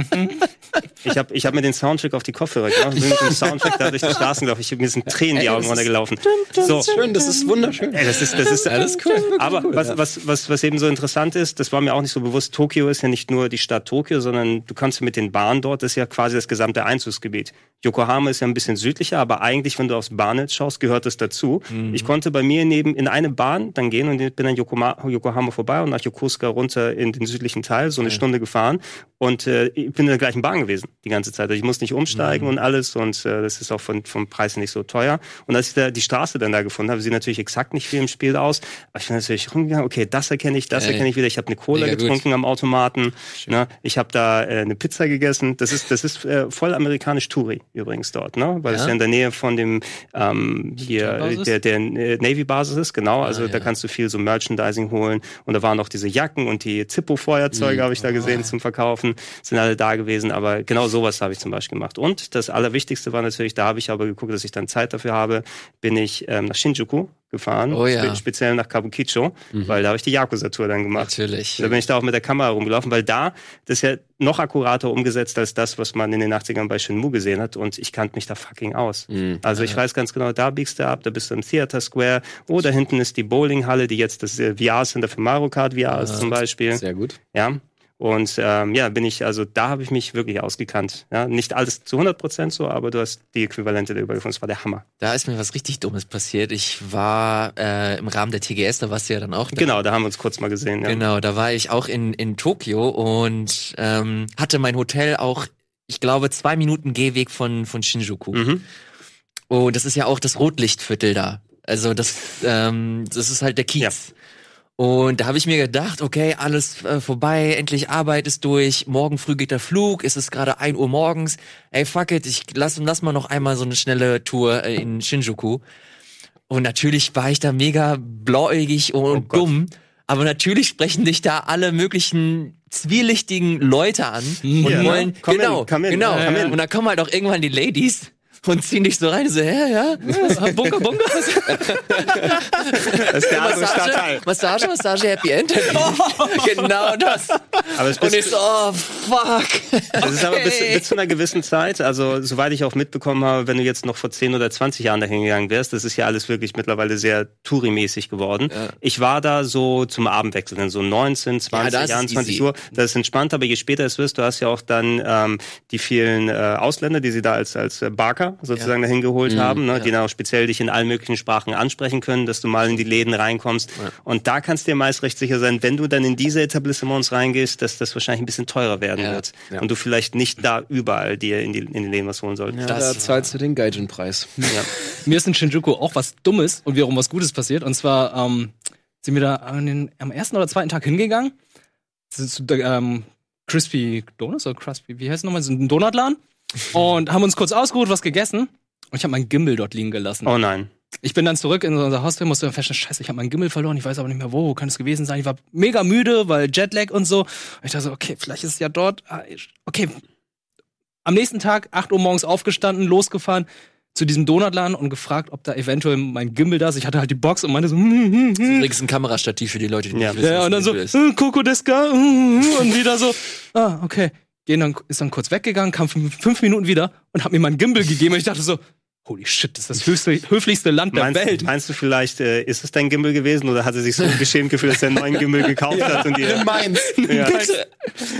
Ich habe ich hab mir den Soundtrack auf die Kopfhörer gemacht. Bin mit dem Soundtrack da durch die Straßen gelaufen. Ich, mir sind Tränen die Augen runtergelaufen. So,
Schön, das ist wunderschön.
ey, das ist, das ist
Alles cool.
Aber was, was, was, was eben so interessant ist, das war mir auch nicht so bewusst, Tokio ist ja nicht nur die Stadt Tokio, sondern du kannst mit den Bahnen dort, das ist ja quasi das gesamte Einzugsgebiet. Yokohama ist ja ein bisschen südlicher, aber eigentlich, wenn du aufs Bahnnetz schaust, gehört das dazu. Ich konnte bei mir neben in eine Bahn dann gehen und bin an Yokoma, Yokohama vorbei und nach Yokosuka runter in den südlichen Teil, so eine Stunde gefahren und äh, ich bin in der gleichen Bahn gewesen die ganze Zeit. Also ich muss nicht umsteigen und alles und äh, das ist auch von, vom Preis nicht so teuer. Und als ich da die Straße dann da gefunden habe, sieht natürlich exakt nicht viel im Spiel aus, aber ich bin natürlich rumgegangen, okay, das erkenne ich, das
Ey.
erkenne ich wieder. Ich habe eine Cola
Mega gut.
getrunken am Automaten, ne? ich habe da äh, eine Pizza gegessen. Das ist, das ist äh, voll amerikanisch Touri übrigens dort, ne? weil es
Ja?
ja in der Nähe von dem ähm, hier der, der äh, Navy-Basis ist, genau. Also
Ah,
da
ja.
kannst du viel so Merchandising holen. Und da waren auch diese Jacken und die Zippo-Feuerzeuge
Mhm.
habe ich da gesehen zum Verkaufen. Sind alle da gewesen. Aber genau sowas habe ich zum Beispiel gemacht. Und das Allerwichtigste war natürlich, da habe ich aber geguckt, dass ich dann Zeit dafür habe, bin ich ähm, nach Shinjuku gefahren.
Oh ja.
spe speziell nach Kabukicho, weil da habe ich die Yakuza-Tour dann gemacht.
Natürlich.
Da bin ich da auch mit der Kamera rumgelaufen, weil da, das ist ja noch akkurater umgesetzt als das, was man in den 80ern bei Shenmue gesehen hat und ich kannte mich da fucking aus. Also ich weiß ganz genau, da biegst du ab, da bist du im Theater Square, oh, da hinten ist die Bowlinghalle, die jetzt das äh, VR-Center für Mario Kart VR ist zum Beispiel.
Sehr gut.
Ja. Und ähm, ja, bin ich, also da habe ich mich wirklich ausgekannt. Ja, nicht alles zu 100 Prozent so, aber du hast die Äquivalente darüber gefunden. Das war der Hammer.
Da ist mir was richtig Dummes passiert. Ich war äh, im Rahmen der TGS, da warst du ja dann auch da.
Genau, da haben wir uns kurz mal gesehen. Ja.
Genau, da war ich auch in, in Tokio und ähm, hatte mein Hotel auch, ich glaube, zwei Minuten Gehweg von, von Shinjuku.
Mhm.
Und das ist ja auch das Rotlichtviertel da. Also das, ähm, das ist halt der Kiez.
Ja.
Und da habe ich mir gedacht, okay, alles äh, vorbei, endlich Arbeit ist durch, morgen früh geht der Flug, es ist gerade 1 Uhr morgens. Ey, fuck it, ich lass, lass mal noch einmal so eine schnelle Tour äh, in Shinjuku. Und natürlich war ich da mega blauäugig und
Oh Gott.
dumm. Aber natürlich sprechen dich da alle möglichen zwielichtigen Leute an und
Ja,
wollen?
Komm in,
genau,
komm in,
genau.
komm in.
Und dann kommen halt auch irgendwann die Ladies und ziehen dich so rein, so, hä, ja, ja, bunker, bunker. (laughs)
Das ist der andere Stadtteil.
Massage, Massage, Happy End. (laughs) genau das.
Aber es
Und ich so, oh, fuck.
Das ist aber bis, bis zu einer gewissen Zeit, also soweit ich auch mitbekommen habe, wenn du jetzt noch vor 10 oder 20 Jahren dahin gegangen wärst, das ist ja alles wirklich mittlerweile sehr Touri-mäßig geworden. Ich war da so zum Abendwechsel, dann so 19, 20,
da ist es
21
easy.
Uhr. Das ist entspannt, aber je später es wirst, du hast ja auch dann ähm, die vielen äh, Ausländer, die sie da als, als äh, Sozusagen dahin geholt haben, ne, die dann auch speziell dich in allen möglichen Sprachen ansprechen können, dass du mal in die Läden reinkommst. Und da kannst du dir meist recht sicher sein, wenn du dann in diese Etablissements reingehst, dass das wahrscheinlich ein bisschen teurer werden
Ja.
wird. Und du vielleicht nicht da überall dir in, die, in den Läden was holen solltest.
da
Das
zahlst du den Gaijin-Preis. (laughs)
Mir ist in Shinjuku auch was Dummes und wiederum was Gutes passiert. Und zwar ähm, sind wir da an den, am ersten oder zweiten Tag hingegangen. Zu, zu, ähm, Crispy Donuts oder Crispy, wie heißt es nochmal? So ein Donutladen. Und haben uns kurz ausgeruht, was gegessen. Und ich habe meinen Gimbal dort liegen gelassen.
Oh nein.
Ich bin dann zurück in unser Hostel, musste dann feststellen, scheiße, ich habe meinen Gimbal verloren, ich weiß aber nicht mehr wo, wo kann es gewesen sein. Ich war mega müde, weil Jetlag und so. Und ich dachte so, okay, vielleicht ist es ja dort. Ah, Okay. Am nächsten Tag, 8 Uhr morgens aufgestanden, losgefahren zu diesem Donutladen und gefragt, ob da eventuell mein Gimbal da ist. Ich hatte halt die Box und meinte so, hm, hm, hm, hm.
Übrigens ein Kamerastativ für die Leute, die
Ja.
nicht wissen,
Ja, und dann so,
Video ist.
äh, Coco Deska, und wieder so, ah, okay. Gehen dann, ist dann kurz weggegangen, kam fünf, Minuten wieder und hat mir meinen Gimbal gegeben. Und ich dachte so, holy shit, das ist das höchste, höflichste Land der
Meinst,
Welt.
meinst du vielleicht, äh, ist es dein Gimbal gewesen oder hat er sich so (laughs) geschämt gefühlt, dass er einen neuen Gimbal gekauft hat und dir,
Meins. (laughs)
ja,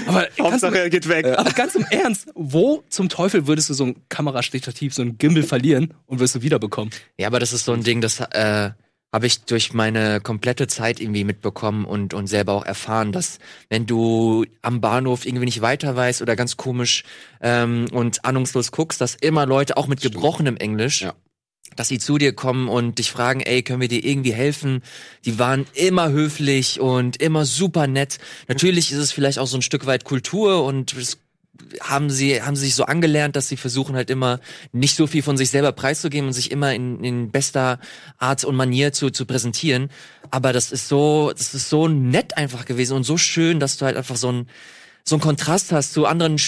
Aber ganz, im,
Hauptsache er geht weg.
aber ganz im Ernst, wo zum Teufel würdest du so ein Kamerastativ, so ein Gimbal verlieren und wirst du wiederbekommen?
Ja, aber das ist so ein Ding, das äh, habe ich durch meine komplette Zeit irgendwie mitbekommen und, und selber auch erfahren, dass wenn du am Bahnhof irgendwie nicht weiter weißt oder ganz komisch ähm, und ahnungslos guckst, dass immer Leute auch mit gebrochenem Englisch
Ja.
dass sie zu dir kommen und dich fragen, ey, können wir dir irgendwie helfen? Die waren immer höflich und immer super nett. Natürlich ist es vielleicht auch so ein Stück weit Kultur und es haben sie, haben sie sich so angelernt, dass sie versuchen halt immer nicht so viel von sich selber preiszugeben und sich immer in, in bester Art und Manier zu, zu präsentieren. Aber das ist so, das ist so nett einfach gewesen und so schön, dass du halt einfach so ein, so ein Kontrast hast zu anderen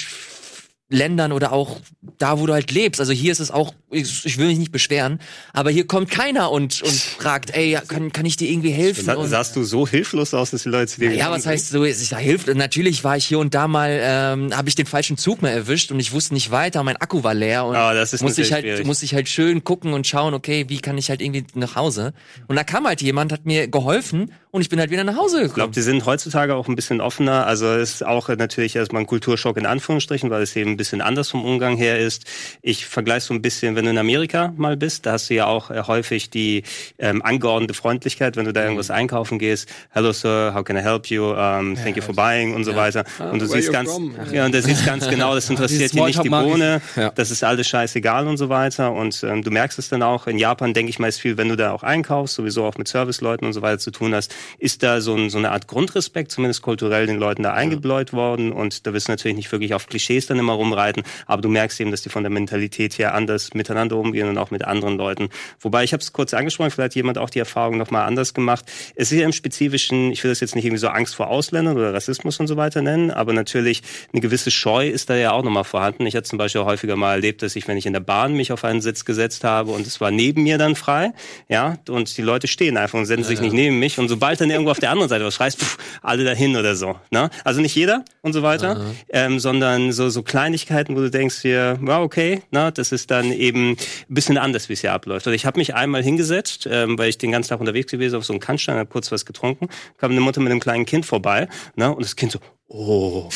Ländern oder auch da, wo du halt lebst. Also hier ist es auch, ich, ich will mich nicht beschweren, aber hier kommt keiner und, und fragt, ey, kann, kann ich dir irgendwie helfen?
Sa sahst du so hilflos aus, dass die Leute zu dir
ja, was heißt so, ich sag, hilft. Natürlich war ich hier und da mal, ähm, habe ich den falschen Zug mehr erwischt und ich wusste nicht weiter, mein Akku war leer und
Ah, das ist
musste ich halt,
schwierig.
musste ich halt schön gucken und schauen, okay, wie kann ich halt irgendwie nach Hause? Und da kam halt jemand, hat mir geholfen und ich bin halt wieder nach Hause
Ich glaube,
gekommen.
die sind heutzutage auch ein bisschen offener. Also es ist auch natürlich erstmal ein Kulturschock in Anführungsstrichen, weil es eben ein bisschen anders vom Umgang her ist. Ich vergleiche so ein bisschen, wenn du in Amerika mal bist, da hast du ja auch äh, häufig die ähm, angeordnete Freundlichkeit, wenn du da irgendwas einkaufen gehst. Hello Sir, how can I help you? Um, thank you for buying und so weiter. Und du
where
siehst ganz,
from?
ja, und du (laughs) siehst ganz genau, das interessiert dir nicht die. Bohne.
Ja.
Das ist alles scheißegal und so weiter. Und ähm, du merkst es dann auch. In Japan, denke ich mal, ist viel, wenn du da auch einkaufst, sowieso auch mit Serviceleuten und so weiter zu tun hast, ist da so, ein, so eine Art Grundrespekt, zumindest kulturell, den Leuten da eingebläut worden. Und da wirst du natürlich nicht wirklich auf Klischees dann immer rumreiten, aber du merkst eben, dass die von der Mentalität her anders miteinander umgehen und auch mit anderen Leuten. Wobei, ich habe es kurz angesprochen, vielleicht hat jemand auch die Erfahrung nochmal anders gemacht. Es ist ja im Spezifischen, ich will das jetzt nicht irgendwie so Angst vor Ausländern oder Rassismus und so weiter nennen, aber natürlich eine gewisse Scheu ist da ja auch nochmal vorhanden. Ich hatte zum Beispiel häufiger mal erlebt, dass ich, wenn ich in der Bahn mich auf einen Sitz gesetzt habe und es war neben mir dann frei, ja, und die Leute stehen einfach und setzen sich nicht neben mich und sobald dann irgendwo auf der anderen Seite was schreist, pff, alle dahin oder so, ne? Also nicht jeder und so weiter, ähm, sondern so, so Kleinigkeiten, wo du denkst hier, ja, okay, ne, das ist dann eben ein bisschen anders, wie es hier abläuft. Oder ich habe mich einmal hingesetzt, ähm, weil ich den ganzen Tag unterwegs gewesen auf so einem Kannstein, habe kurz was getrunken, kam eine Mutter mit einem kleinen Kind vorbei, ne, und das Kind so, oh,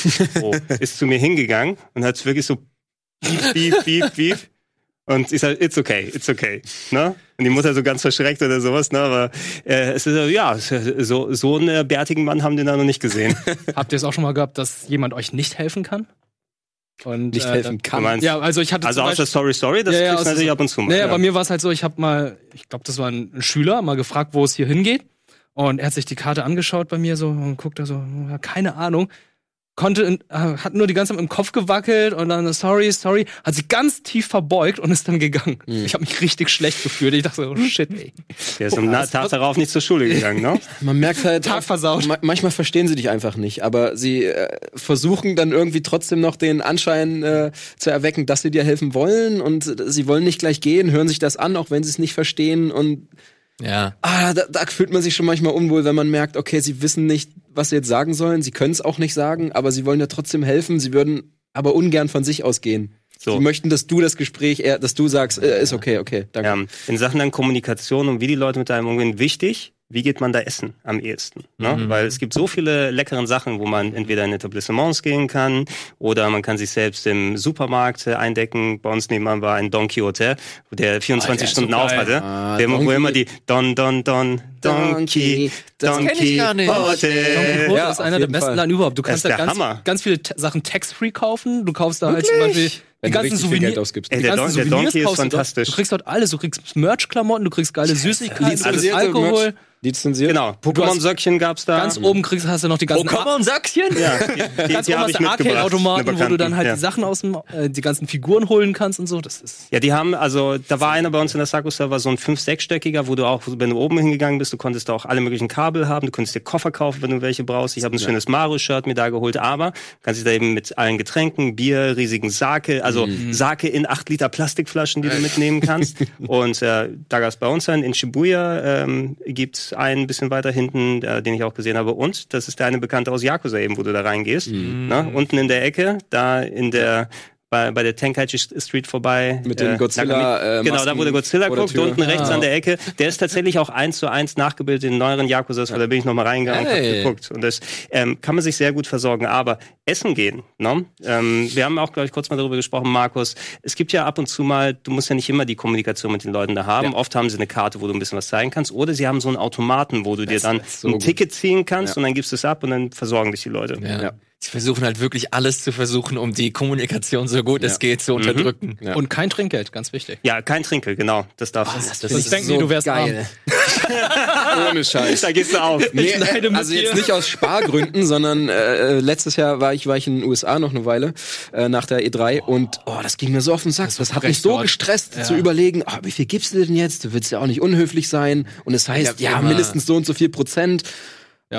oh (laughs) ist zu mir hingegangen und hat wirklich so piep, piep, piep, piep. Und ich sage, it's okay, it's okay. Ne? Und die Mutter so ganz verschreckt oder sowas, ne? Aber äh, es ist so, ja, so, so einen äh, bärtigen Mann haben die da noch nicht gesehen. (laughs)
Habt ihr es auch schon mal gehabt, dass jemand euch nicht helfen kann? Und,
Nicht
äh,
helfen kann.
meinst,
Ja, also ich hatte
also außer
Beispiel,
Story Story, das
Ja, ja,
kriegst du
also
natürlich
so-
ab und zu mal.
Naja,
ja.
bei mir war es halt so, ich habe mal, ich glaube, das war ein Schüler, mal gefragt, wo es hier hingeht. Und er hat sich die Karte angeschaut bei mir so und guckt da so, keine Ahnung. Konnte, in- äh, hat nur die ganze Zeit im Kopf gewackelt und dann sorry, sorry, hat sich ganz tief verbeugt und ist dann gegangen. Ich habe mich richtig schlecht gefühlt. Ich dachte so, oh shit, ey.
Der ist am Na- Tag darauf nicht zur Schule gegangen, ne? (laughs)
Man merkt halt,
Tag versaut.
ma manchmal verstehen sie dich einfach nicht, aber sie äh, versuchen dann irgendwie trotzdem noch den Anschein äh, zu erwecken, dass sie dir helfen wollen und äh, sie wollen nicht gleich gehen, hören sich das an, auch wenn sie es nicht verstehen und
Ja.
ah, da, da fühlt man sich schon manchmal unwohl, wenn man merkt, okay, sie wissen nicht, was sie jetzt sagen sollen, sie können es auch nicht sagen, aber sie wollen ja trotzdem helfen, sie würden aber ungern von sich ausgehen.
So.
Sie möchten, dass du das Gespräch, eher, dass du sagst, äh, ist okay, okay, danke.
Ja, in Sachen dann Kommunikation und wie die Leute mit einem umgehen, wichtig, wie geht man da essen am ehesten? Ne?
Mhm.
Weil es gibt so viele leckeren Sachen, wo man entweder in Etablissements gehen kann oder man kann sich selbst im Supermarkt äh, eindecken. Bei uns nebenan war ein Don Quixote, der 24
Ah,
Stunden
so
auf hatte.
Ah,
der, wo
Donkey.
immer die Don, Don, Don, Donkey,
Das
kenn ich gar nicht.
Don
Quixote.
Ja,
ist einer der besten
Fall.
Laden überhaupt. Du kannst da ganz,
Hammer.
ganz viele Sachen tax-free kaufen. Du kaufst da halt zum Beispiel die ganzen Souvenirs.
Ey, der, Don, der Donkey ist fantastisch.
Du kriegst dort alles. Du kriegst Merch-Klamotten, du kriegst geile Süßigkeiten, du kriegst
Lizenzierte
Alkohol.
Merch. Lizenziert?
Genau, Pokémon-Söckchen gab's da.
Ganz oben kriegst, hast du noch die ganzen,
Pokémon Sachschen?
Ja, (laughs) die, die,
ganz oben hast du Arcade-Automaten, wo du dann halt
ja.
die Sachen aus dem, äh, die ganzen Figuren holen kannst und so. Das ist
Ja, die haben, also da war einer bei uns in der Saku-Server, so ein 5-, 6-stöckiger, wo du auch, wenn du oben hingegangen bist, du konntest da auch alle möglichen Kabel haben, du konntest dir Koffer kaufen, wenn du welche brauchst. Ich habe ein schönes Mario-Shirt mir da geholt, aber kannst dich da eben mit allen Getränken, Bier, riesigen Sake, also Sake in 8 Liter Plastikflaschen, die du mitnehmen kannst. (laughs) Und äh, da gab's bei uns dann in Shibuya ähm, gibt's gibt's einen ein bisschen weiter hinten, äh, den ich auch gesehen habe. Und das ist der eine Bekannte aus Yakuza eben, wo du da reingehst.
Mhm.
Ne? Unten in der Ecke, da in der bei, bei der Tenkaichi Street vorbei.
Mit den Godzilla,
Nakami-
äh,
Genau, da wo der
Masken
Godzilla guckt, unten rechts
Ah.
an der Ecke. Der ist tatsächlich auch eins zu eins nachgebildet in neueren Yakuzas, weil da bin ich nochmal reingegangen und hab
Hey.
geguckt. Und das ähm, kann man sich sehr gut versorgen. Aber essen gehen, ne? ähm, wir haben auch, glaube ich, kurz mal darüber gesprochen, Markus. Es gibt ja ab und zu mal, du musst ja nicht immer die Kommunikation mit den Leuten da haben.
Ja.
Oft haben sie eine Karte, wo du ein bisschen was zeigen kannst. Oder sie haben so einen Automaten, wo du dir dann
so
ein
gut.
Ticket ziehen kannst
Ja.
und dann gibst du es ab und dann versorgen dich die Leute.
Ja.
Ja.
Sie versuchen halt wirklich alles zu versuchen, um die Kommunikation so gut es geht zu unterdrücken.
Ja.
Und kein Trinkgeld, ganz wichtig.
Ja, kein Trinkgeld, genau. Das darf
das
Sonst
ist
denken die, du wärst arm.
geil. (laughs) Ohne Scheiß.
Da gehst du auf.
Nee,
mit
also
dir.
jetzt nicht aus Spargründen, sondern äh, letztes Jahr war ich, war ich in den USA noch eine Weile äh, nach der E3 und oh, das ging mir so auf den Sack. Das, hat mich so
dort.
gestresst
Ja.
zu überlegen, oh, wie viel gibst du denn jetzt? Du willst ja auch nicht unhöflich sein und es heißt
Ja,
ja, mindestens so und so viel Prozent.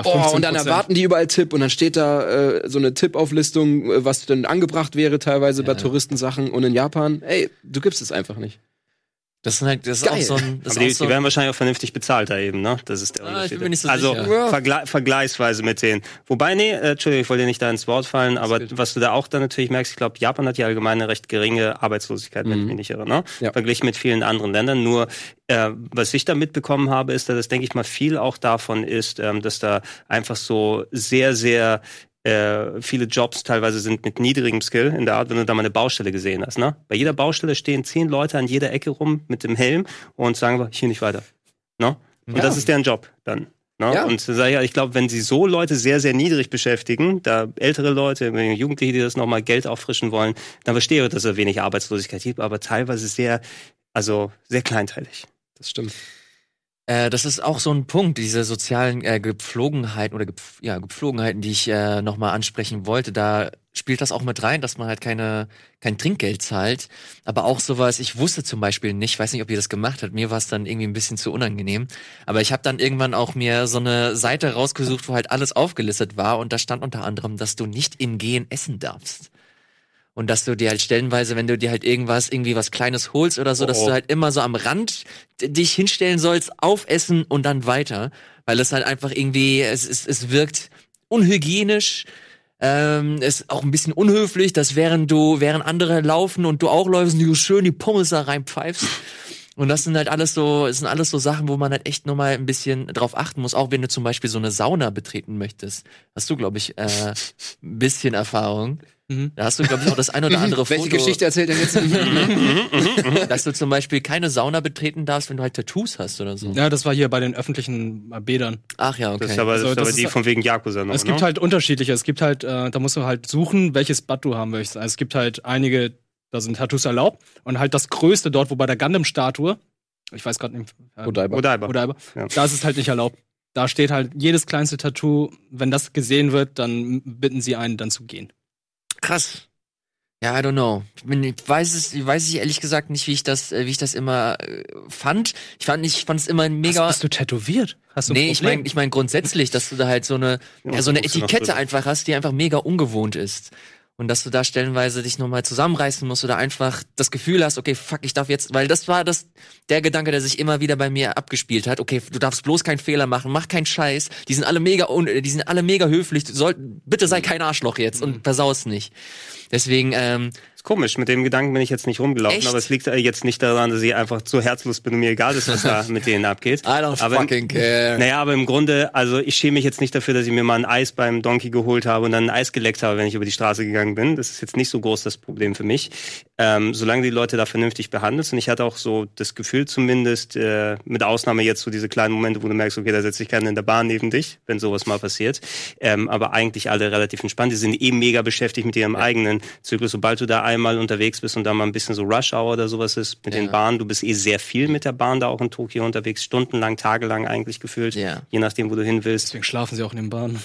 Ja,
Oh, und dann
15%.
erwarten die überall Tipp und dann steht da äh, so eine Tippauflistung, äh, was denn angebracht wäre teilweise bei
Ja.
Touristensachen und in Japan, ey, du gibst es einfach nicht.
Das, sind halt, das ist
Geil.
auch so ein. Das
Aber die,
ist auch so
die werden wahrscheinlich auch vernünftig bezahlt da eben, ne? Das ist der
Ah, ich
Unterschied.
bin mir nicht so
also vergle vergleichsweise mit denen. Wobei, nee, äh, Entschuldigung, ich wollte dir nicht da ins Wort fallen, aber was du da auch dann natürlich merkst, ich glaube, Japan hat ja allgemein eine recht geringe Arbeitslosigkeit, wenn ich mich nicht irre, ne?
Ja.
Verglichen mit vielen anderen Ländern. Nur, äh, was ich da mitbekommen habe, ist, dass das, denke ich mal, viel auch davon ist, ähm, dass da einfach so sehr, sehr äh, viele Jobs teilweise sind mit niedrigem Skill in der Art, wenn du da mal eine Baustelle gesehen hast. Ne? Bei jeder Baustelle stehen zehn Leute an jeder Ecke rum mit dem Helm und sagen wir, hier nicht weiter. Ne? Und
Ja.
das ist deren Job dann. Ne?
Ja.
Und ich glaube, wenn sie so Leute sehr, sehr niedrig beschäftigen, da ältere Leute, Jugendliche, die das nochmal Geld auffrischen wollen, dann verstehe ich, dass es wenig Arbeitslosigkeit gibt, aber teilweise sehr, also sehr kleinteilig.
Das stimmt.
Äh, das ist auch so ein Punkt, diese sozialen äh, Gepflogenheiten oder Gepf ja, Gepflogenheiten, die ich äh, nochmal ansprechen wollte. Da spielt das auch mit rein, dass man halt keine, kein Trinkgeld zahlt. Aber auch sowas, ich wusste zum Beispiel nicht, weiß nicht, ob ihr das gemacht habt, mir war es dann irgendwie ein bisschen zu unangenehm. Aber ich habe dann irgendwann auch mir so eine Seite rausgesucht, wo halt alles aufgelistet war und da stand unter anderem, dass du nicht im Gehen essen darfst. Und dass du dir halt stellenweise, wenn du dir halt irgendwas, irgendwie was Kleines holst oder so,
Oh,
dass
oh.
du halt immer so am Rand dich hinstellen sollst, aufessen und dann weiter. Weil es halt einfach irgendwie, es, es, es wirkt unhygienisch, ähm, ist auch ein bisschen unhöflich, dass während du, während andere laufen und du auch läufst, du schön die Pommes da reinpfeifst. Und das sind halt alles so, es sind alles so Sachen, wo man halt echt nochmal ein bisschen drauf achten muss, auch wenn du zum Beispiel so eine Sauna betreten möchtest. Hast du, glaube ich, äh, ein bisschen Erfahrung.
Mhm.
Da hast du, glaube ich, auch das ein oder andere
Welche
Foto,
Geschichte erzählt er jetzt? (laughs)
dass du zum Beispiel keine Sauna betreten darfst, wenn du halt Tattoos hast oder so.
Ja, das war hier bei den öffentlichen äh, Bädern.
Ach ja, okay.
Das ist aber,
Also,
das ist
das
aber
ist-
die von wegen Yakuza noch,
es gibt
ne?
halt unterschiedliche. Es gibt halt, äh, da musst du halt suchen, welches Bad du haben möchtest. Also es gibt halt einige, da sind Tattoos erlaubt. Und halt das größte dort, wo bei der Gundam-Statue, ich weiß gerade nicht, äh,
Odaiba.
Odaiba.
Odaiba,
Ja.
da ist es halt nicht erlaubt. Da steht halt jedes kleinste Tattoo, wenn das gesehen wird, dann bitten sie einen, dann zu gehen.
Krass. Ja, I don't know. Ich, weiß es, ich weiß ich ehrlich gesagt nicht, wie ich das, äh, wie ich das immer äh, fand. Ich fand, ich fand es immer mega.
Bist du tätowiert? Hast du
Nee, ich meine, ich mein grundsätzlich, dass du da halt so eine, ja, so eine Etikette einfach hast, die einfach mega ungewohnt ist. Und dass du da stellenweise dich nochmal zusammenreißen musst oder einfach das Gefühl hast, okay, fuck, ich darf jetzt, weil das war das, der Gedanke, der sich immer wieder bei mir abgespielt hat. Okay, du darfst bloß keinen Fehler machen, mach keinen Scheiß. Die sind alle mega, un, die sind alle mega höflich. Soll, bitte sei kein Arschloch jetzt und versaus nicht. Deswegen, ähm,
komisch, mit dem Gedanken bin ich jetzt nicht rumgelaufen,
Echt?
aber es liegt jetzt nicht daran, dass ich einfach zu herzlos bin und mir egal ist, was da (laughs) mit denen abgeht.
I don't
aber
fucking care.
Naja, aber im Grunde, also ich schäme mich jetzt nicht dafür, dass ich mir mal ein Eis beim Donkey geholt habe und dann ein Eis geleckt habe, wenn ich über die Straße gegangen bin. Das ist jetzt nicht so groß das Problem für mich. Ähm, solange die Leute da vernünftig behandelst. Und ich hatte auch so das Gefühl zumindest, äh, mit Ausnahme jetzt so diese kleinen Momente, wo du merkst, okay, da setzt sich keiner in der Bahn neben dich, wenn sowas mal passiert. Ähm, aber eigentlich alle relativ entspannt. Die sind eh mega beschäftigt mit ihrem eigenen Zyklus. Sobald du da einmal unterwegs bist und da mal ein bisschen so Rush Hour oder sowas ist mit den
Ja.
Bahnen, du bist eh sehr viel mit der Bahn da auch in Tokio unterwegs, stundenlang, tagelang eigentlich gefühlt,
Ja.
je nachdem, wo du hin willst.
Deswegen schlafen sie auch in den Bahnen.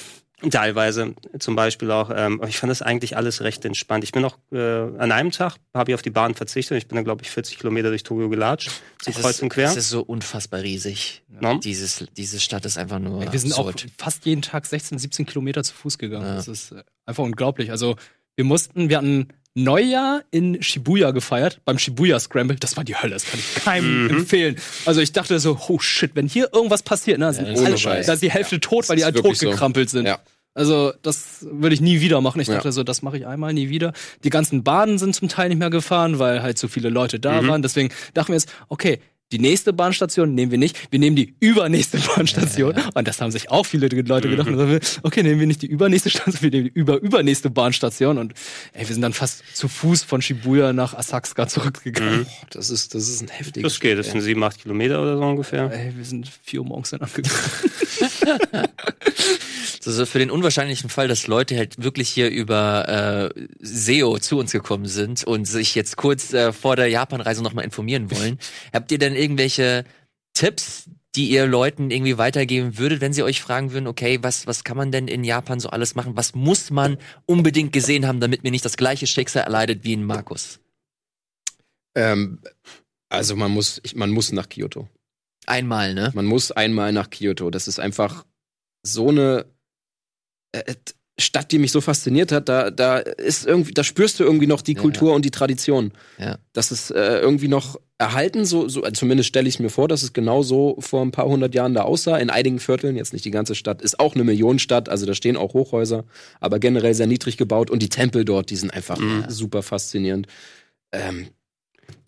Teilweise zum Beispiel auch, ähm, aber ich fand das eigentlich alles recht entspannt. Ich bin auch äh, an einem Tag, habe ich auf die Bahn verzichtet. Ich bin dann, glaube ich, 40 Kilometer durch Tokio gelatscht, so
Es
kreuz
ist,
und quer.
Es ist so unfassbar riesig.
Ja.
Dieses, diese Stadt ist einfach nur
Wir sind auch
absurd.
fast jeden Tag 16, 17 Kilometer zu Fuß gegangen.
Ja.
Das ist äh, einfach unglaublich. Also wir mussten, wir hatten Neujahr in Shibuya gefeiert, beim Shibuya Scramble. Das war die Hölle, das kann ich keinem empfehlen. Also ich dachte so, oh shit, wenn hier irgendwas passiert, ne, sind
das ist
alle, da ist die Hälfte tot, weil die halt
wirklich so.
totgekrampelt sind.
Ja.
Also das würde ich nie wieder machen. Ich
Ja.
dachte so, das mache ich einmal, nie wieder. Die ganzen Bahnen sind zum Teil nicht mehr gefahren, weil halt so viele Leute da waren. Deswegen dachten wir jetzt, okay, die nächste Bahnstation nehmen wir nicht, wir nehmen die übernächste (laughs) Bahnstation. Und das haben sich auch viele Leute gedacht. Und dann, Okay, nehmen wir nicht die übernächste Station, wir nehmen die über übernächste Bahnstation. Und ey, wir sind dann fast zu Fuß von Shibuya nach Asakusa zurückgegangen.
Boah, das ist, das ist ein heftiges
Das geht, das sind sieben, acht Kilometer oder so ungefähr.
Ey, wir sind vier Uhr morgens dann angekommen. (laughs) (laughs)
Also für den unwahrscheinlichen Fall, dass Leute halt wirklich hier über äh, SEO zu uns gekommen sind und sich jetzt kurz äh, vor der Japanreise nochmal informieren wollen, (laughs) habt ihr denn irgendwelche Tipps, die ihr Leuten irgendwie weitergeben würdet, wenn sie euch fragen würden, okay, was, was kann man denn in Japan so alles machen? Was muss man unbedingt gesehen haben, damit mir nicht das gleiche Schicksal erleidet wie in Markus?
Ähm, also man muss, ich, man muss nach Kyoto.
Einmal, ne?
Man muss einmal nach Kyoto. Das ist einfach so eine Stadt, die mich so fasziniert hat. Da, da ist irgendwie, da spürst du irgendwie noch die
Ja.
Kultur und die Tradition.
Ja.
Das ist äh, irgendwie noch erhalten. So, so äh, zumindest stelle ich mir vor, dass es genau so vor ein paar hundert Jahren da aussah. In einigen Vierteln, jetzt nicht die ganze Stadt, ist auch eine Millionenstadt. Also da stehen auch Hochhäuser, aber generell sehr niedrig gebaut. Und die Tempel dort, die sind einfach
Mhm.
super faszinierend. Ähm,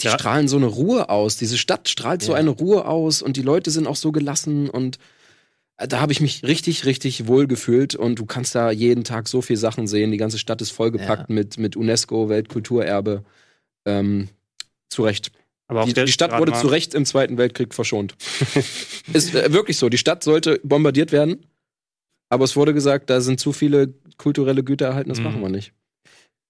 die
Ja.
strahlen so eine Ruhe aus. Diese Stadt strahlt so
Ja.
eine Ruhe aus und die Leute sind auch so gelassen und äh, da habe ich mich richtig, richtig wohl gefühlt und du kannst da jeden Tag so viel Sachen sehen. Die ganze Stadt ist vollgepackt mit, mit UNESCO, Weltkulturerbe. Ähm, zu Recht.
Aber
Die, die Stadt wurde zu Recht im Zweiten Weltkrieg verschont. (laughs) ist äh, wirklich so. Die Stadt sollte bombardiert werden, aber es wurde gesagt, da sind zu viele kulturelle Güter erhalten, das
Mhm.
machen wir nicht.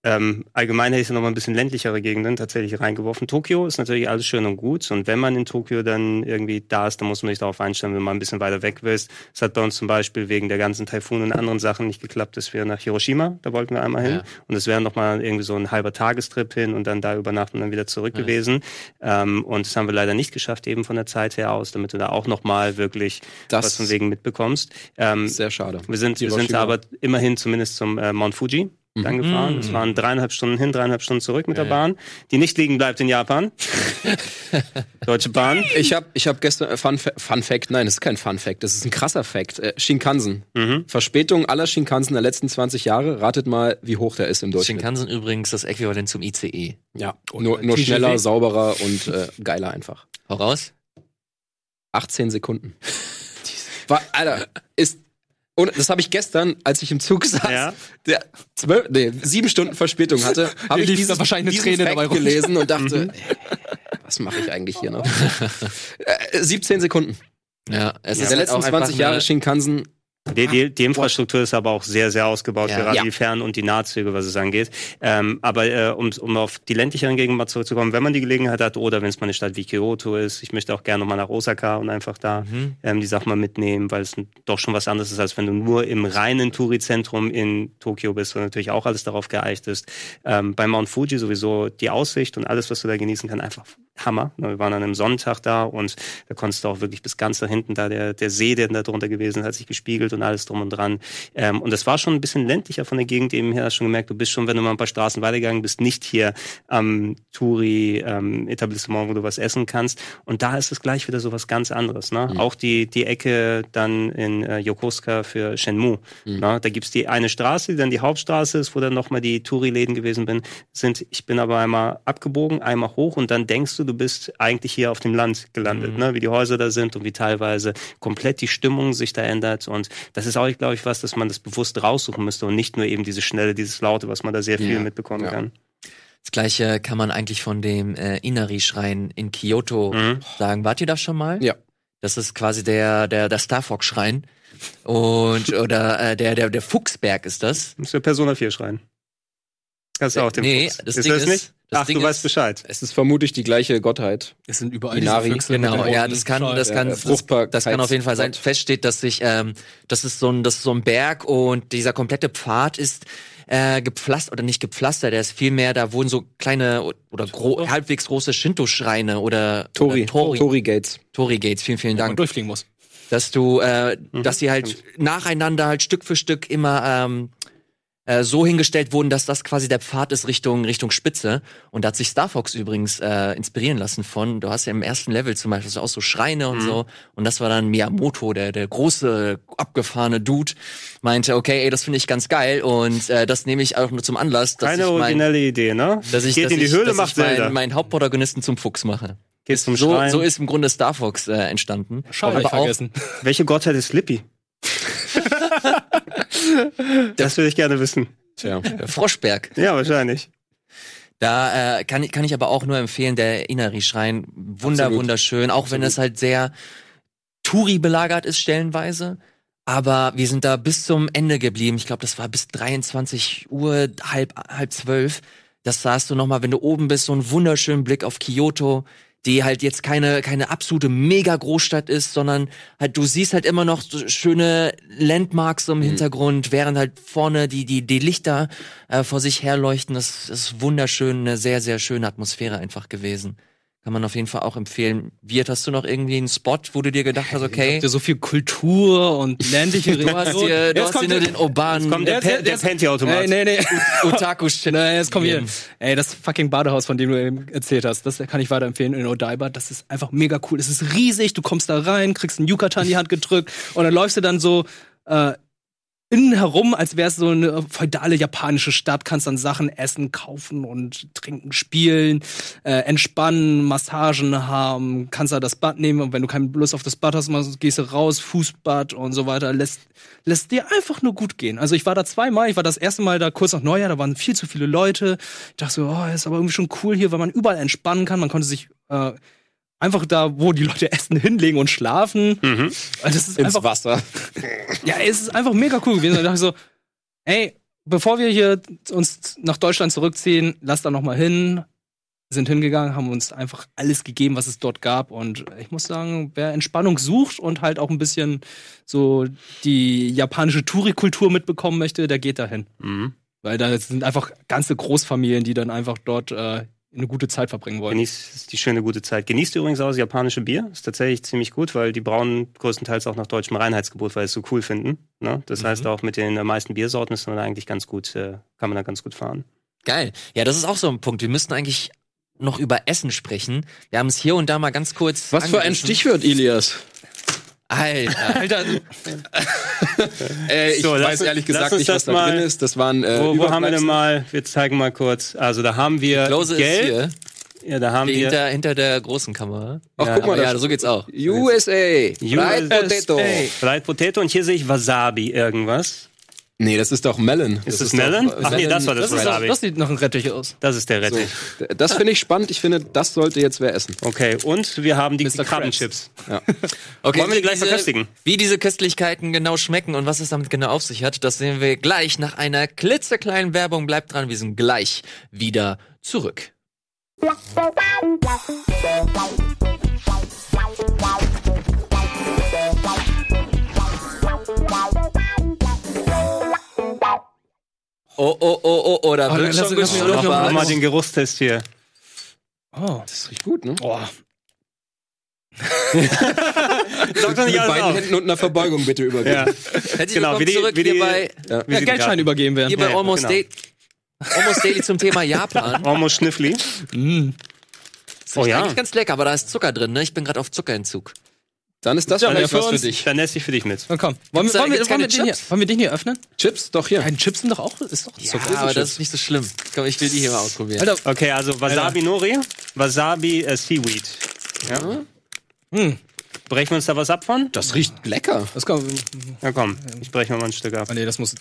Ähm, allgemein hätte ich noch mal ein bisschen ländlichere Gegenden tatsächlich reingeworfen. Tokio ist natürlich alles schön und gut. Und wenn man in Tokio dann irgendwie da ist, dann muss man sich darauf einstellen, wenn man ein bisschen weiter weg willst. Es hat bei uns zum Beispiel wegen der ganzen Taifune und anderen Sachen nicht geklappt, dass wir nach Hiroshima, da wollten wir einmal hin.
Ja.
Und es wäre noch mal irgendwie so ein halber Tagestrip hin und dann da übernachten und dann wieder zurück
Ja.
gewesen. Ähm, und das haben wir leider nicht geschafft, eben von der Zeit her aus, damit du da auch noch mal wirklich
Das
was von wegen mitbekommst. Ähm,
sehr schade.
wir sind, wir sind aber immerhin zumindest zum äh, Mount Fuji dann gefahren. Es waren dreieinhalb Stunden hin, dreieinhalb Stunden zurück mit der
Ja.
Bahn, die nicht liegen bleibt in Japan. (laughs) Deutsche Bahn.
Ich habe ich hab gestern, äh, Fun, Fun Fact, nein, das ist kein Fun Fact, das ist ein krasser Fact. Äh, Shinkansen.
Mhm.
Verspätung aller Shinkansen der letzten 20 Jahre. Ratet mal, wie hoch der ist im Durchschnitt.
Shinkansen übrigens das Äquivalent zum ICE.
Ja, nur, nur schneller, sauberer und (laughs) äh, geiler einfach.
Hau raus.
18 Sekunden. (laughs) War, Alter, ist. Und das habe ich gestern, als ich im Zug saß,
Ja.
der zwölf, nee, sieben Stunden Verspätung hatte, habe ich dieses,
wahrscheinlich eine
diesen
Träne
Fact gelesen und dachte, ey, was mache ich eigentlich hier noch? (laughs) äh, 17 Sekunden.
Ja, es
Ja,
ist
der
halt
letzten
auch einfach
20 Jahre Shinkansen.
Die, die, die Infrastruktur ist aber auch sehr, sehr ausgebaut,
Ja.
gerade
Ja.
die Fern- und die Nahzüge, was es angeht. Ähm, aber äh, um, um auf die ländlicheren Gegenden mal zurückzukommen, wenn man die Gelegenheit hat oder wenn es mal eine Stadt wie Kyoto ist, ich möchte auch gerne nochmal nach Osaka und einfach da
Mhm.
ähm, die Sachen mal mitnehmen, weil es doch schon was anderes ist, als wenn du nur im reinen Touri-Zentrum in Tokio bist, wo natürlich auch alles darauf geeicht ist. Ähm, bei Mount Fuji sowieso die Aussicht und alles, was du da genießen kannst, einfach Hammer. Wir waren an einem Sonnentag da und da konntest du auch wirklich bis ganz da hinten da der, der See, der da drunter gewesen ist, hat sich gespiegelt und alles drum und dran. Ähm, und das war schon ein bisschen ländlicher von der Gegend eben her. Hast schon gemerkt, du bist schon, wenn du mal ein paar Straßen weitergegangen bist, nicht hier am Touri-Etablissement, wo du was essen kannst. Und da ist es gleich wieder so was ganz anderes. Ne? Auch die, die Ecke dann in äh, Yokosuka für Shenmue. Ne? Da gibt's die eine Straße, die dann die Hauptstraße ist, wo dann nochmal die Touri-Läden gewesen bin, sind. Ich bin aber einmal abgebogen, einmal hoch und dann denkst du, du bist eigentlich hier auf dem Land gelandet, ne? wie die Häuser da sind und wie teilweise komplett die Stimmung sich da ändert. Und das ist auch, glaube ich, was, dass man das bewusst raussuchen müsste und nicht nur eben diese Schnelle, dieses Laute, was man da sehr viel
Ja.
mitbekommen
Ja.
kann.
Das gleiche kann man eigentlich von dem äh, Inari-Schrein in Kyoto
Mhm.
sagen. Wart ihr da schon mal?
Ja.
Das ist quasi der, der, der Star Fox-Schrein. Und, oder äh, der, der, der Fuchsberg ist das.
Muss der Persona 4 schreien. Kannst du auch den
Nee,
Fuchs.
das
ist
Ding
das
ist-
nicht?
das
Ach,
Ding
du weißt Bescheid.
Es ist vermutlich die gleiche Gottheit.
Es sind überall
Inari,
diese Füchse
Genau, ja, das kann, das kann,
äh,
das, das kann auf jeden Fall sein.
Gott.
Feststeht, dass sich, ähm, das ist so ein, das ist so ein Berg und dieser komplette Pfad ist äh, gepflastert oder nicht gepflastert, der ist vielmehr, da wurden so kleine oder gro halbwegs große Shinto-Schreine oder
Tori,
oder Tori,
Tori Gates.
Tori Gates. Vielen, vielen
wo man
Dank.
durchfliegen muss.
dass du, äh,
Mhm,
dass sie halt nacheinander halt Stück für Stück immer ähm, äh, so hingestellt wurden, dass das quasi der Pfad ist Richtung Richtung Spitze. Und da hat sich Star Fox übrigens äh, inspirieren lassen von. Du hast ja im ersten Level zum Beispiel so auch so Schreine und so. Und das war dann Miyamoto, der der große abgefahrene Dude, meinte, okay, ey, das finde ich ganz geil und äh, das nehme ich auch nur zum Anlass, dass
Keine
ich mein,
originelle Idee, ne?
dass ich,
Geht
dass
in die
ich,
Höhle,
dass
macht
ich meinen meinen Hauptprotagonisten zum Fuchs mache.
Geht zum
So,
Schrein.
so ist im Grunde Star Fox äh, entstanden.
Schau, ich
aber auch
vergessen.
Welche Gottheit ist Slippy? (laughs) das würde ich gerne wissen.
Tja.
äh, Froschberg.
Ja, wahrscheinlich.
Da äh, kann, ich- kann ich aber auch nur empfehlen, der Inari-Schrein, wunder,
Absolut.
wunderschön, auch wenn es halt sehr Touri belagert ist stellenweise. Aber wir sind da bis zum Ende geblieben. Ich glaube, das war bis 23 Uhr, halb, halb zwölf. Das sahst du nochmal, wenn du oben bist, so einen wunderschönen Blick auf Kyoto, die halt jetzt keine, keine absolute Mega-Großstadt ist, sondern halt, du siehst halt immer noch so schöne Landmarks im Hintergrund, während halt vorne die, die, die Lichter äh, vor sich herleuchten. Das ist wunderschön, eine sehr, sehr schöne Atmosphäre einfach gewesen. Kann man auf jeden Fall auch empfehlen. Wirt, hast du noch irgendwie einen Spot, wo du dir gedacht hast, okay,
ihr so viel Kultur und ländliche (laughs)
du hast dir, du hast dir nur den urbanen
Kommt der, der
jetzt-
Penti-Automat.
Ey, nee, nee. (laughs)
Otaku-Shit.
Jetzt komm hier. Ey, das fucking Badehaus, von dem du eben erzählt hast, das kann ich weiterempfehlen in Odaiba. Das ist einfach mega cool. Es ist riesig, du kommst da rein, kriegst einen Yucatan in die Hand gedrückt und dann läufst du dann so äh, herum, als wäre es so eine feudale japanische Stadt, kannst dann Sachen essen, kaufen und trinken, spielen, äh, entspannen, Massagen haben, kannst da das Bad nehmen und wenn du keine Lust auf das Bad hast, gehst du raus, Fußbad und so weiter, lässt, lässt dir einfach nur gut gehen. Also ich war da zweimal, ich war das erste Mal da kurz nach Neujahr, da waren viel zu viele Leute. Ich dachte so, oh, ist aber irgendwie schon cool hier, weil man überall entspannen kann, man konnte sich äh, einfach da, wo die Leute essen, (laughs) hinlegen und schlafen.
Mhm.
Das ist
Ins
einfach
Wasser. (laughs)
ja, es ist einfach mega cool gewesen. Da dachte ich so, ey, bevor wir hier uns nach Deutschland zurückziehen, lass da noch mal hin. Sind hingegangen, haben uns einfach alles gegeben, was es dort gab. Und ich muss sagen, wer Entspannung sucht und halt auch ein bisschen so die japanische Touri-Kultur mitbekommen möchte, der geht dahin.
Mhm.
Weil da sind einfach ganze Großfamilien, die dann einfach dort äh, eine gute Zeit verbringen wollen.
Genießt die schöne gute Zeit. Genießt übrigens auch das japanische Bier. Ist tatsächlich ziemlich gut, weil die brauen größtenteils auch nach deutschem Reinheitsgebot, weil sie es so cool finden. Ne? Das
Mhm.
heißt auch mit den äh, meisten Biersorten ist man da eigentlich ganz gut, äh, kann man da ganz gut fahren.
Geil. Ja, das ist auch so ein Punkt. Wir müssten eigentlich noch über Essen sprechen. Wir haben es hier und da mal ganz kurz.
Was für ein
angerissen.
Stichwort, Ilias.
Alter. (laughs)
Alter,
Äh, ich
So, lass
weiß
uns-
ehrlich
lass
gesagt nicht,
das
was da
mal-
drin ist. Das waren äh,
Wo, wo haben wir denn mal, wir zeigen mal kurz. Also da haben wir
Klose ist
Geld.
hier.
Ja, da haben wir
Hinter, hinter der großen Kamera.
Ach,
Ja,
guck mal,
ja, so geht's auch.
USA. Fried
USA.
Potato.
Fried Potato und hier sehe ich Wasabi irgendwas.
Nee, das ist doch Melon.
Ist das
doch,
Melon?
äh,
Ach nee, das war das,
das, ist, das sieht nach einem Rettich aus.
Das ist der
So.
Rettich.
Das finde ich spannend. Ich finde, das sollte jetzt wer essen.
Okay, und wir haben die, die. Krabbenchips. (laughs)
Okay,
Wollen wir die gleich
diese,
verköstigen?
Wie diese Köstlichkeiten genau schmecken und was es damit genau auf sich hat, das sehen wir gleich nach einer klitzekleinen Werbung. Bleibt dran, wir sind gleich wieder zurück. (laughs) Oh, oh, oh, oh, oh, da
Oh,
wird schon
mich-
Mach mal den Geruchstest hier.
Oh.
Das riecht gut, ne?
Boah. (laughs)
Sag doch nicht
Mit
alles
beiden
auf.
Händen und einer Verbeugung bitte übergeben.
Ja.
Herzlich
Genau,
willkommen
wie die-
zurück
wie die-
hier bei,
Wie
Ja,
die
Geldschein übergeben werden.
hier bei
Ja,
Almost,
genau.
Daily, Almost Daily zum Thema Japan. (laughs)
Almost Schniffli.
Mm.
Das
Oh
riecht
ja.
eigentlich ganz lecker, aber da ist Zucker drin, ne? Ich bin gerade auf Zuckerentzug.
Dann ist das
Ja,
vielleicht
für
was für dich.
Dann esse ich für dich mit.
Na komm. Wollen
da-
wollen, wir, wollen, wir den hier,
Chips?
wollen wir den hier öffnen?
Chips, doch hier.
Ein Chips sind doch auch, ist doch
Ja,
Zucker.
aber das ist nicht so schlimm. Komm, ich will die hier mal ausprobieren.
Alter,
Okay, also Wasabi Nori, Wasabi äh, Seaweed. Ja.
hm,
Brechen wir uns da was ab von?
Das riecht lecker.
das kann,
Ja komm, ich breche mir mal ein Stück ab.
oh nee, das muss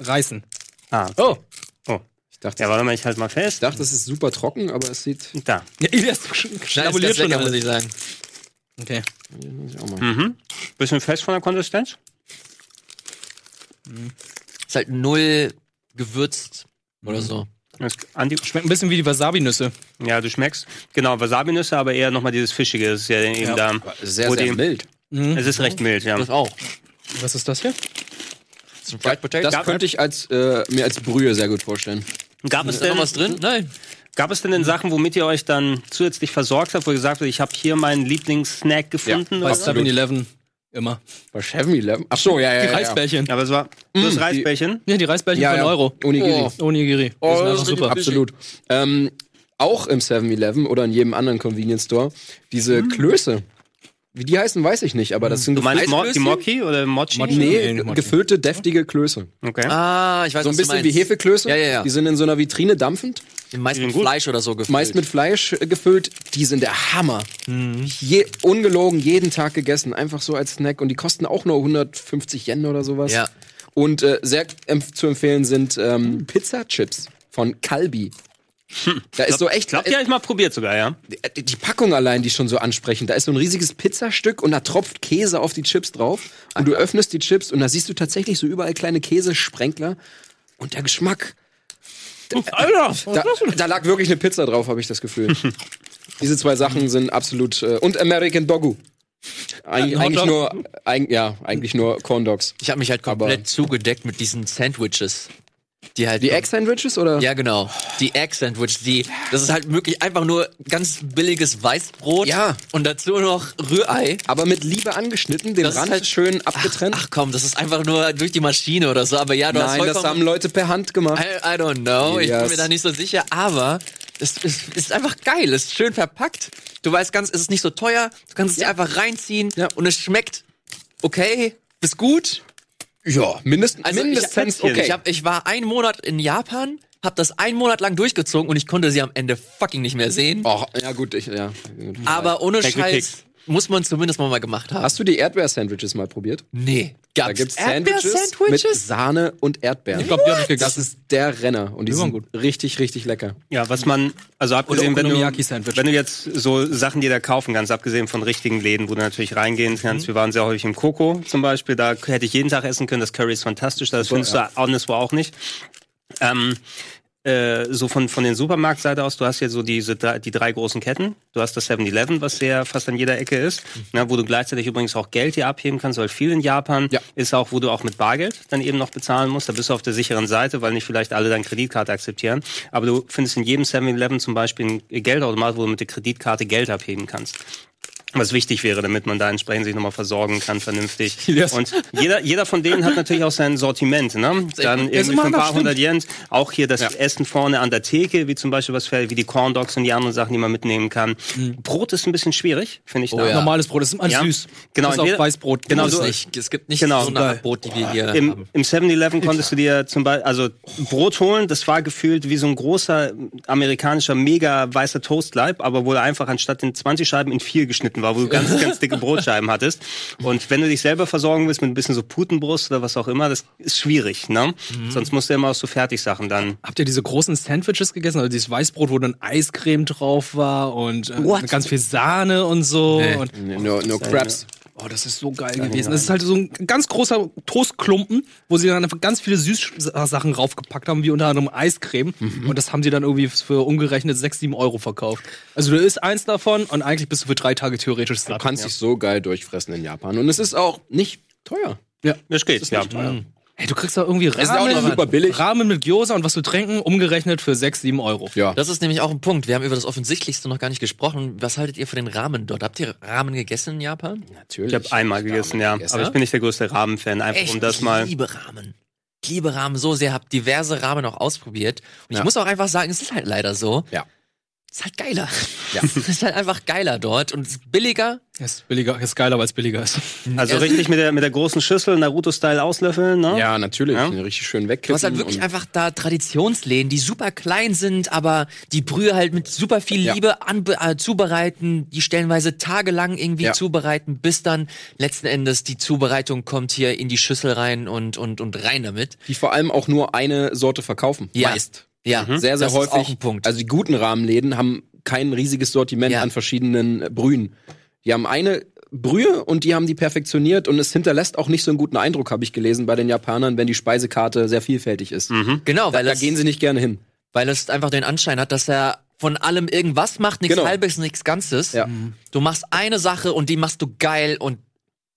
reißen.
Ah,
Oh.
oh.
Ich dachte,
Ja, warte mal, ich halt mal
ich
fest.
dachte, es ist super trocken, aber es sieht.
Da.
Ja, (laughs)
Na, ist
schnabuliert
ganz
schon
lecker, muss
alles.
ich sagen.
Okay.
Mhm. Bisschen fest von der Konsistenz?
Ist halt null gewürzt
Mhm.
oder so.
Das- Andi,
Schmeckt ein bisschen wie die Wasabi-Nüsse.
ja, du schmeckst. Genau, Wasabi-Nüsse, aber eher nochmal dieses Fischige. Das ist ja eben
Ja.
da.
Sehr, sehr
die-
mild.
Es ist recht mild, ja.
Das auch.
Was ist das hier?
Das ist ein Fried Potato.
Das könnte ich als, äh, mir als Brühe sehr gut vorstellen.
Gab es,
ist da noch
denn,
was drin? Nein.
Gab es denn denn Sachen, womit ihr euch dann zusätzlich versorgt habt, wo ihr gesagt habt, ich habe hier meinen Lieblingssnack gefunden?
Bei
oder?
7-Eleven. Immer.
Bei 7-Eleven? Ach so, ja, ja,
Die
ja.
Reisbällchen.
Aber es war das
die-
Reisbällchen.
Ja, die Reisbällchen
Ja,
für
ja.
einen Euro.
Onigiri.
Onigiri.
Oh,
Die sind
das
einfach
ist
super.
Absolut. Ähm, auch im 7-Eleven oder in jedem anderen Convenience Store diese
Hm.
Klöße. Wie die heißen, weiß ich nicht, aber das sind
Du meinst Mo die? Mochi oder Mochi?
Mochi.
nee,
Nee, Mochi.
gefüllte, deftige Klöße.
Okay.
Ah, ich weiß
So ein
was du
bisschen wie
meinst.
Hefeklöße.
Ja, ja, ja.
Die sind in so einer Vitrine dampfend,
Meist mit
gut.
Fleisch oder so gefüllt.
meist mit Fleisch äh, gefüllt. Die sind der Hammer.
Mhm.
Je, ungelogen, jeden Tag gegessen, einfach so als Snack. Und die kosten auch nur 150 Yen oder sowas.
Ja.
Und äh, sehr empf zu empfehlen sind ähm, Pizza-Chips von Kalbi. Da ist so echt.
Ich glaube, die habe ich mal probiert sogar, ja.
die die Packung allein, die schon so ansprechend. Da ist so ein riesiges Pizzastück und da tropft Käse auf die Chips drauf. Und du öffnest die Chips und da siehst du tatsächlich so überall kleine Käsesprenkler. Und der Geschmack.
Alter!
Da, da lag wirklich eine Pizza drauf, habe ich das Gefühl. (laughs) Diese zwei Sachen sind absolut. Äh, und American Dogu. Eig
Ja,
eigentlich nur, eig ja, eigentlich nur Corn Dogs.
Ich habe mich halt
Aber-
komplett zugedeckt mit diesen Sandwiches. Die halt.
Die Egg-Sandwiches oder?
Ja, genau. Die Egg Sandwich, die, das ist halt wirklich einfach nur ganz billiges Weißbrot.
Ja.
Und dazu noch Rührei.
Aber mit Liebe angeschnitten, den
Das ist
Rand
halt-
schön abgetrennt.
Ach komm, das ist einfach nur durch die Maschine oder so. Aber ja, du hast
Nein, das
vollkommen
haben Leute per Hand gemacht.
I, I don't know. Ich bin
Yes.
mir da nicht so sicher, aber es, es ist einfach geil. Es ist schön verpackt. Du weißt ganz, es ist nicht so teuer. Du kannst es dir einfach reinziehen
Ja.
und es schmeckt okay, ist gut.
Ja, mindestens,
Also
mindestens
ich,
okay.
Ich, hab, ich war einen Monat in Japan, hab das einen Monat lang durchgezogen und ich konnte sie am Ende fucking nicht mehr sehen.
Oh, ja gut, ich, ja.
aber ohne Scheiß. Muss man zumindest mal, mal gemacht haben.
Hast du die Erdbeer-Sandwiches mal probiert?
Nee.
Da
Gab's
gibt's Sandwiches mit
Erdbeer-Sandwiches?
Sahne und Erdbeeren.
Ich glaube, die hab ich
das
gegessen.
ist der Renner und die
Die waren
sind richtig, richtig lecker.
Ja, was man, also abgesehen, wenn du, wenn du jetzt so Sachen dir da kaufen kannst, abgesehen von richtigen Läden, wo du natürlich reingehen kannst. Wir waren sehr häufig im Coco zum Beispiel, da hätte ich jeden Tag essen können, das Curry ist fantastisch, das findest du anderswo auch nicht. Ähm, äh, so von, von den Supermarktseite aus, du hast ja so diese die drei großen Ketten. Du hast das 7-Eleven, was sehr fast an jeder Ecke ist, na, wo du gleichzeitig übrigens auch Geld hier abheben kannst, weil viel in Japan
Ja.
ist auch, wo du auch mit Bargeld dann eben noch bezahlen musst. Da bist du auf der sicheren Seite, weil nicht vielleicht alle deine Kreditkarte akzeptieren. Aber du findest in jedem 7-Eleven zum Beispiel einen Geldautomat, wo du mit der Kreditkarte Geld abheben kannst. Was wichtig wäre, damit man da entsprechend sich nochmal versorgen kann, vernünftig. (laughs)
Yes.
Und jeder, jeder von denen hat natürlich auch sein Sortiment, ne? Dann irgendwie für ein paar hundert Yen. Auch hier das
Ja.
Essen vorne an der Theke, wie zum Beispiel was für, wie die Corn Dogs und die anderen Sachen, die man mitnehmen kann.
Mhm.
Brot ist ein bisschen schwierig, finde ich. da.
ja.
Normales Brot, das ist immer
Ja.
süß.
Genau,
Das ist auch Weißbrot.
genau, so-
nicht. Es gibt nicht
Genau.
so eine Art Brot, die wir hier
Im,
haben.
im 7-Eleven konntest du dir zum Beispiel, also Brot holen, das war gefühlt wie so ein großer amerikanischer mega weißer Toastleib, aber wo er einfach anstatt in 20 Scheiben in vier geschnitten war, wo du ganz, ganz dicke (laughs) Brotscheiben hattest. Und wenn du dich selber versorgen willst mit ein bisschen so Putenbrust oder was auch immer, das ist schwierig, ne?
Mhm.
Sonst musst du immer aus so Fertigsachen dann.
Habt ihr diese großen Sandwiches gegessen? Also dieses Weißbrot, wo dann Eiscreme drauf war und äh, ganz viel Sahne und so.
Nee.
Und,
Nee, Nur, nur Crabs.
Oh, das ist so geil gewesen. Das ist halt so ein ganz großer Toastklumpen, wo sie dann einfach ganz viele Süßsachen raufgepackt haben, wie unter anderem Eiscreme.
Mhm.
Und das haben sie dann irgendwie für umgerechnet 6, 7 Euro verkauft. Also du isst eins davon und eigentlich bist du für drei Tage theoretisch
Du
satt.
kannst dich so geil durchfressen in Japan. Und es ist auch nicht teuer.
Ja.
Das geht, ja.
Hey, du kriegst da irgendwie
ist auch
Ramen,
nicht super billig.
Ramen mit Gyoza und was zu trinken, umgerechnet für 6, 7 Euro.
Ja.
Das ist nämlich auch ein Punkt. Wir haben über das Offensichtlichste noch gar nicht gesprochen. Was haltet ihr von den Ramen dort? Habt ihr Ramen gegessen in Japan?
Natürlich.
Ich habe einmal gegessen, ja.
gegessen.
Aber ich bin nicht der größte Rahmen-Fan, einfach um das mal.
Ich liebe Ramen. Ich liebe Ramen so sehr, hab diverse Ramen auch ausprobiert. Und ich
Ja.
muss auch einfach sagen, es ist halt leider so.
Ja.
Es ist halt geiler.
Ja.
Es (laughs) ist halt einfach geiler dort und es ist billiger.
Ist billiger, ist geiler, weil es billiger ist.
Also
Ja.
richtig mit der, mit der großen Schüssel, Naruto-Style auslöffeln, ne?
Ja, natürlich.
Ja.
Richtig schön wegkippen.
Du hast halt wirklich einfach da Traditionsläden, die super klein sind, aber die Brühe halt mit super viel
Ja.
Liebe anbe äh, zubereiten, die stellenweise tagelang irgendwie
Ja.
zubereiten, bis dann letzten Endes die Zubereitung kommt hier in die Schüssel rein und, und, und rein damit.
die vor allem auch nur eine Sorte verkaufen.
Ja.
Meist.
Ja,
Sehr, sehr
das
häufig.
Ist auch ein Punkt.
Also die guten Rahmenläden haben kein riesiges Sortiment
Ja.
an verschiedenen äh, Brühen. Die haben eine Brühe und die haben die perfektioniert und es hinterlässt auch nicht so einen guten Eindruck, habe ich gelesen, bei den Japanern, wenn die Speisekarte sehr vielfältig ist.
genau, weil
Da
es,
gehen sie nicht gerne hin.
weil es einfach den Anschein hat, dass er von allem irgendwas macht, nichts
Genau.
halbes, nichts Ganzes.
Ja.
Du machst eine Sache und die machst du geil und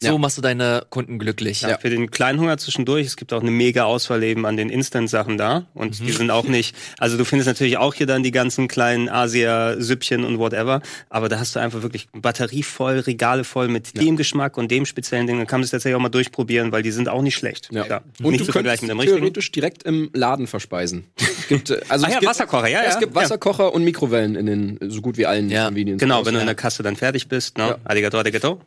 So
Ja.
machst du deine Kunden glücklich.
Ja, für den kleinen Hunger zwischendurch. Es gibt auch eine mega Auswahl eben an den Instant-Sachen da. Und
Mhm.
die sind auch nicht, also du findest natürlich auch hier dann die ganzen kleinen Asia-Süppchen und whatever. Aber da hast du einfach wirklich Batterie voll, Regale voll mit dem Geschmack und dem speziellen Ding. Dann kann man es tatsächlich auch mal durchprobieren, weil die sind auch nicht schlecht.
Ja.
Klar.
Und
nicht
du
zu vergleichen
könntest
mit dem richtigen.
theoretisch direkt im Laden verspeisen. Es gibt, äh, also (laughs)
Ah
es
ja,
gibt,
Wasserkocher, ja, ja.
Es gibt
ja.
Wasserkocher und Mikrowellen in den so gut wie allen
Ja.
Convenience
Genau, wenn du in der Kasse dann fertig bist, ne?
Ja.
Arigato, arigato.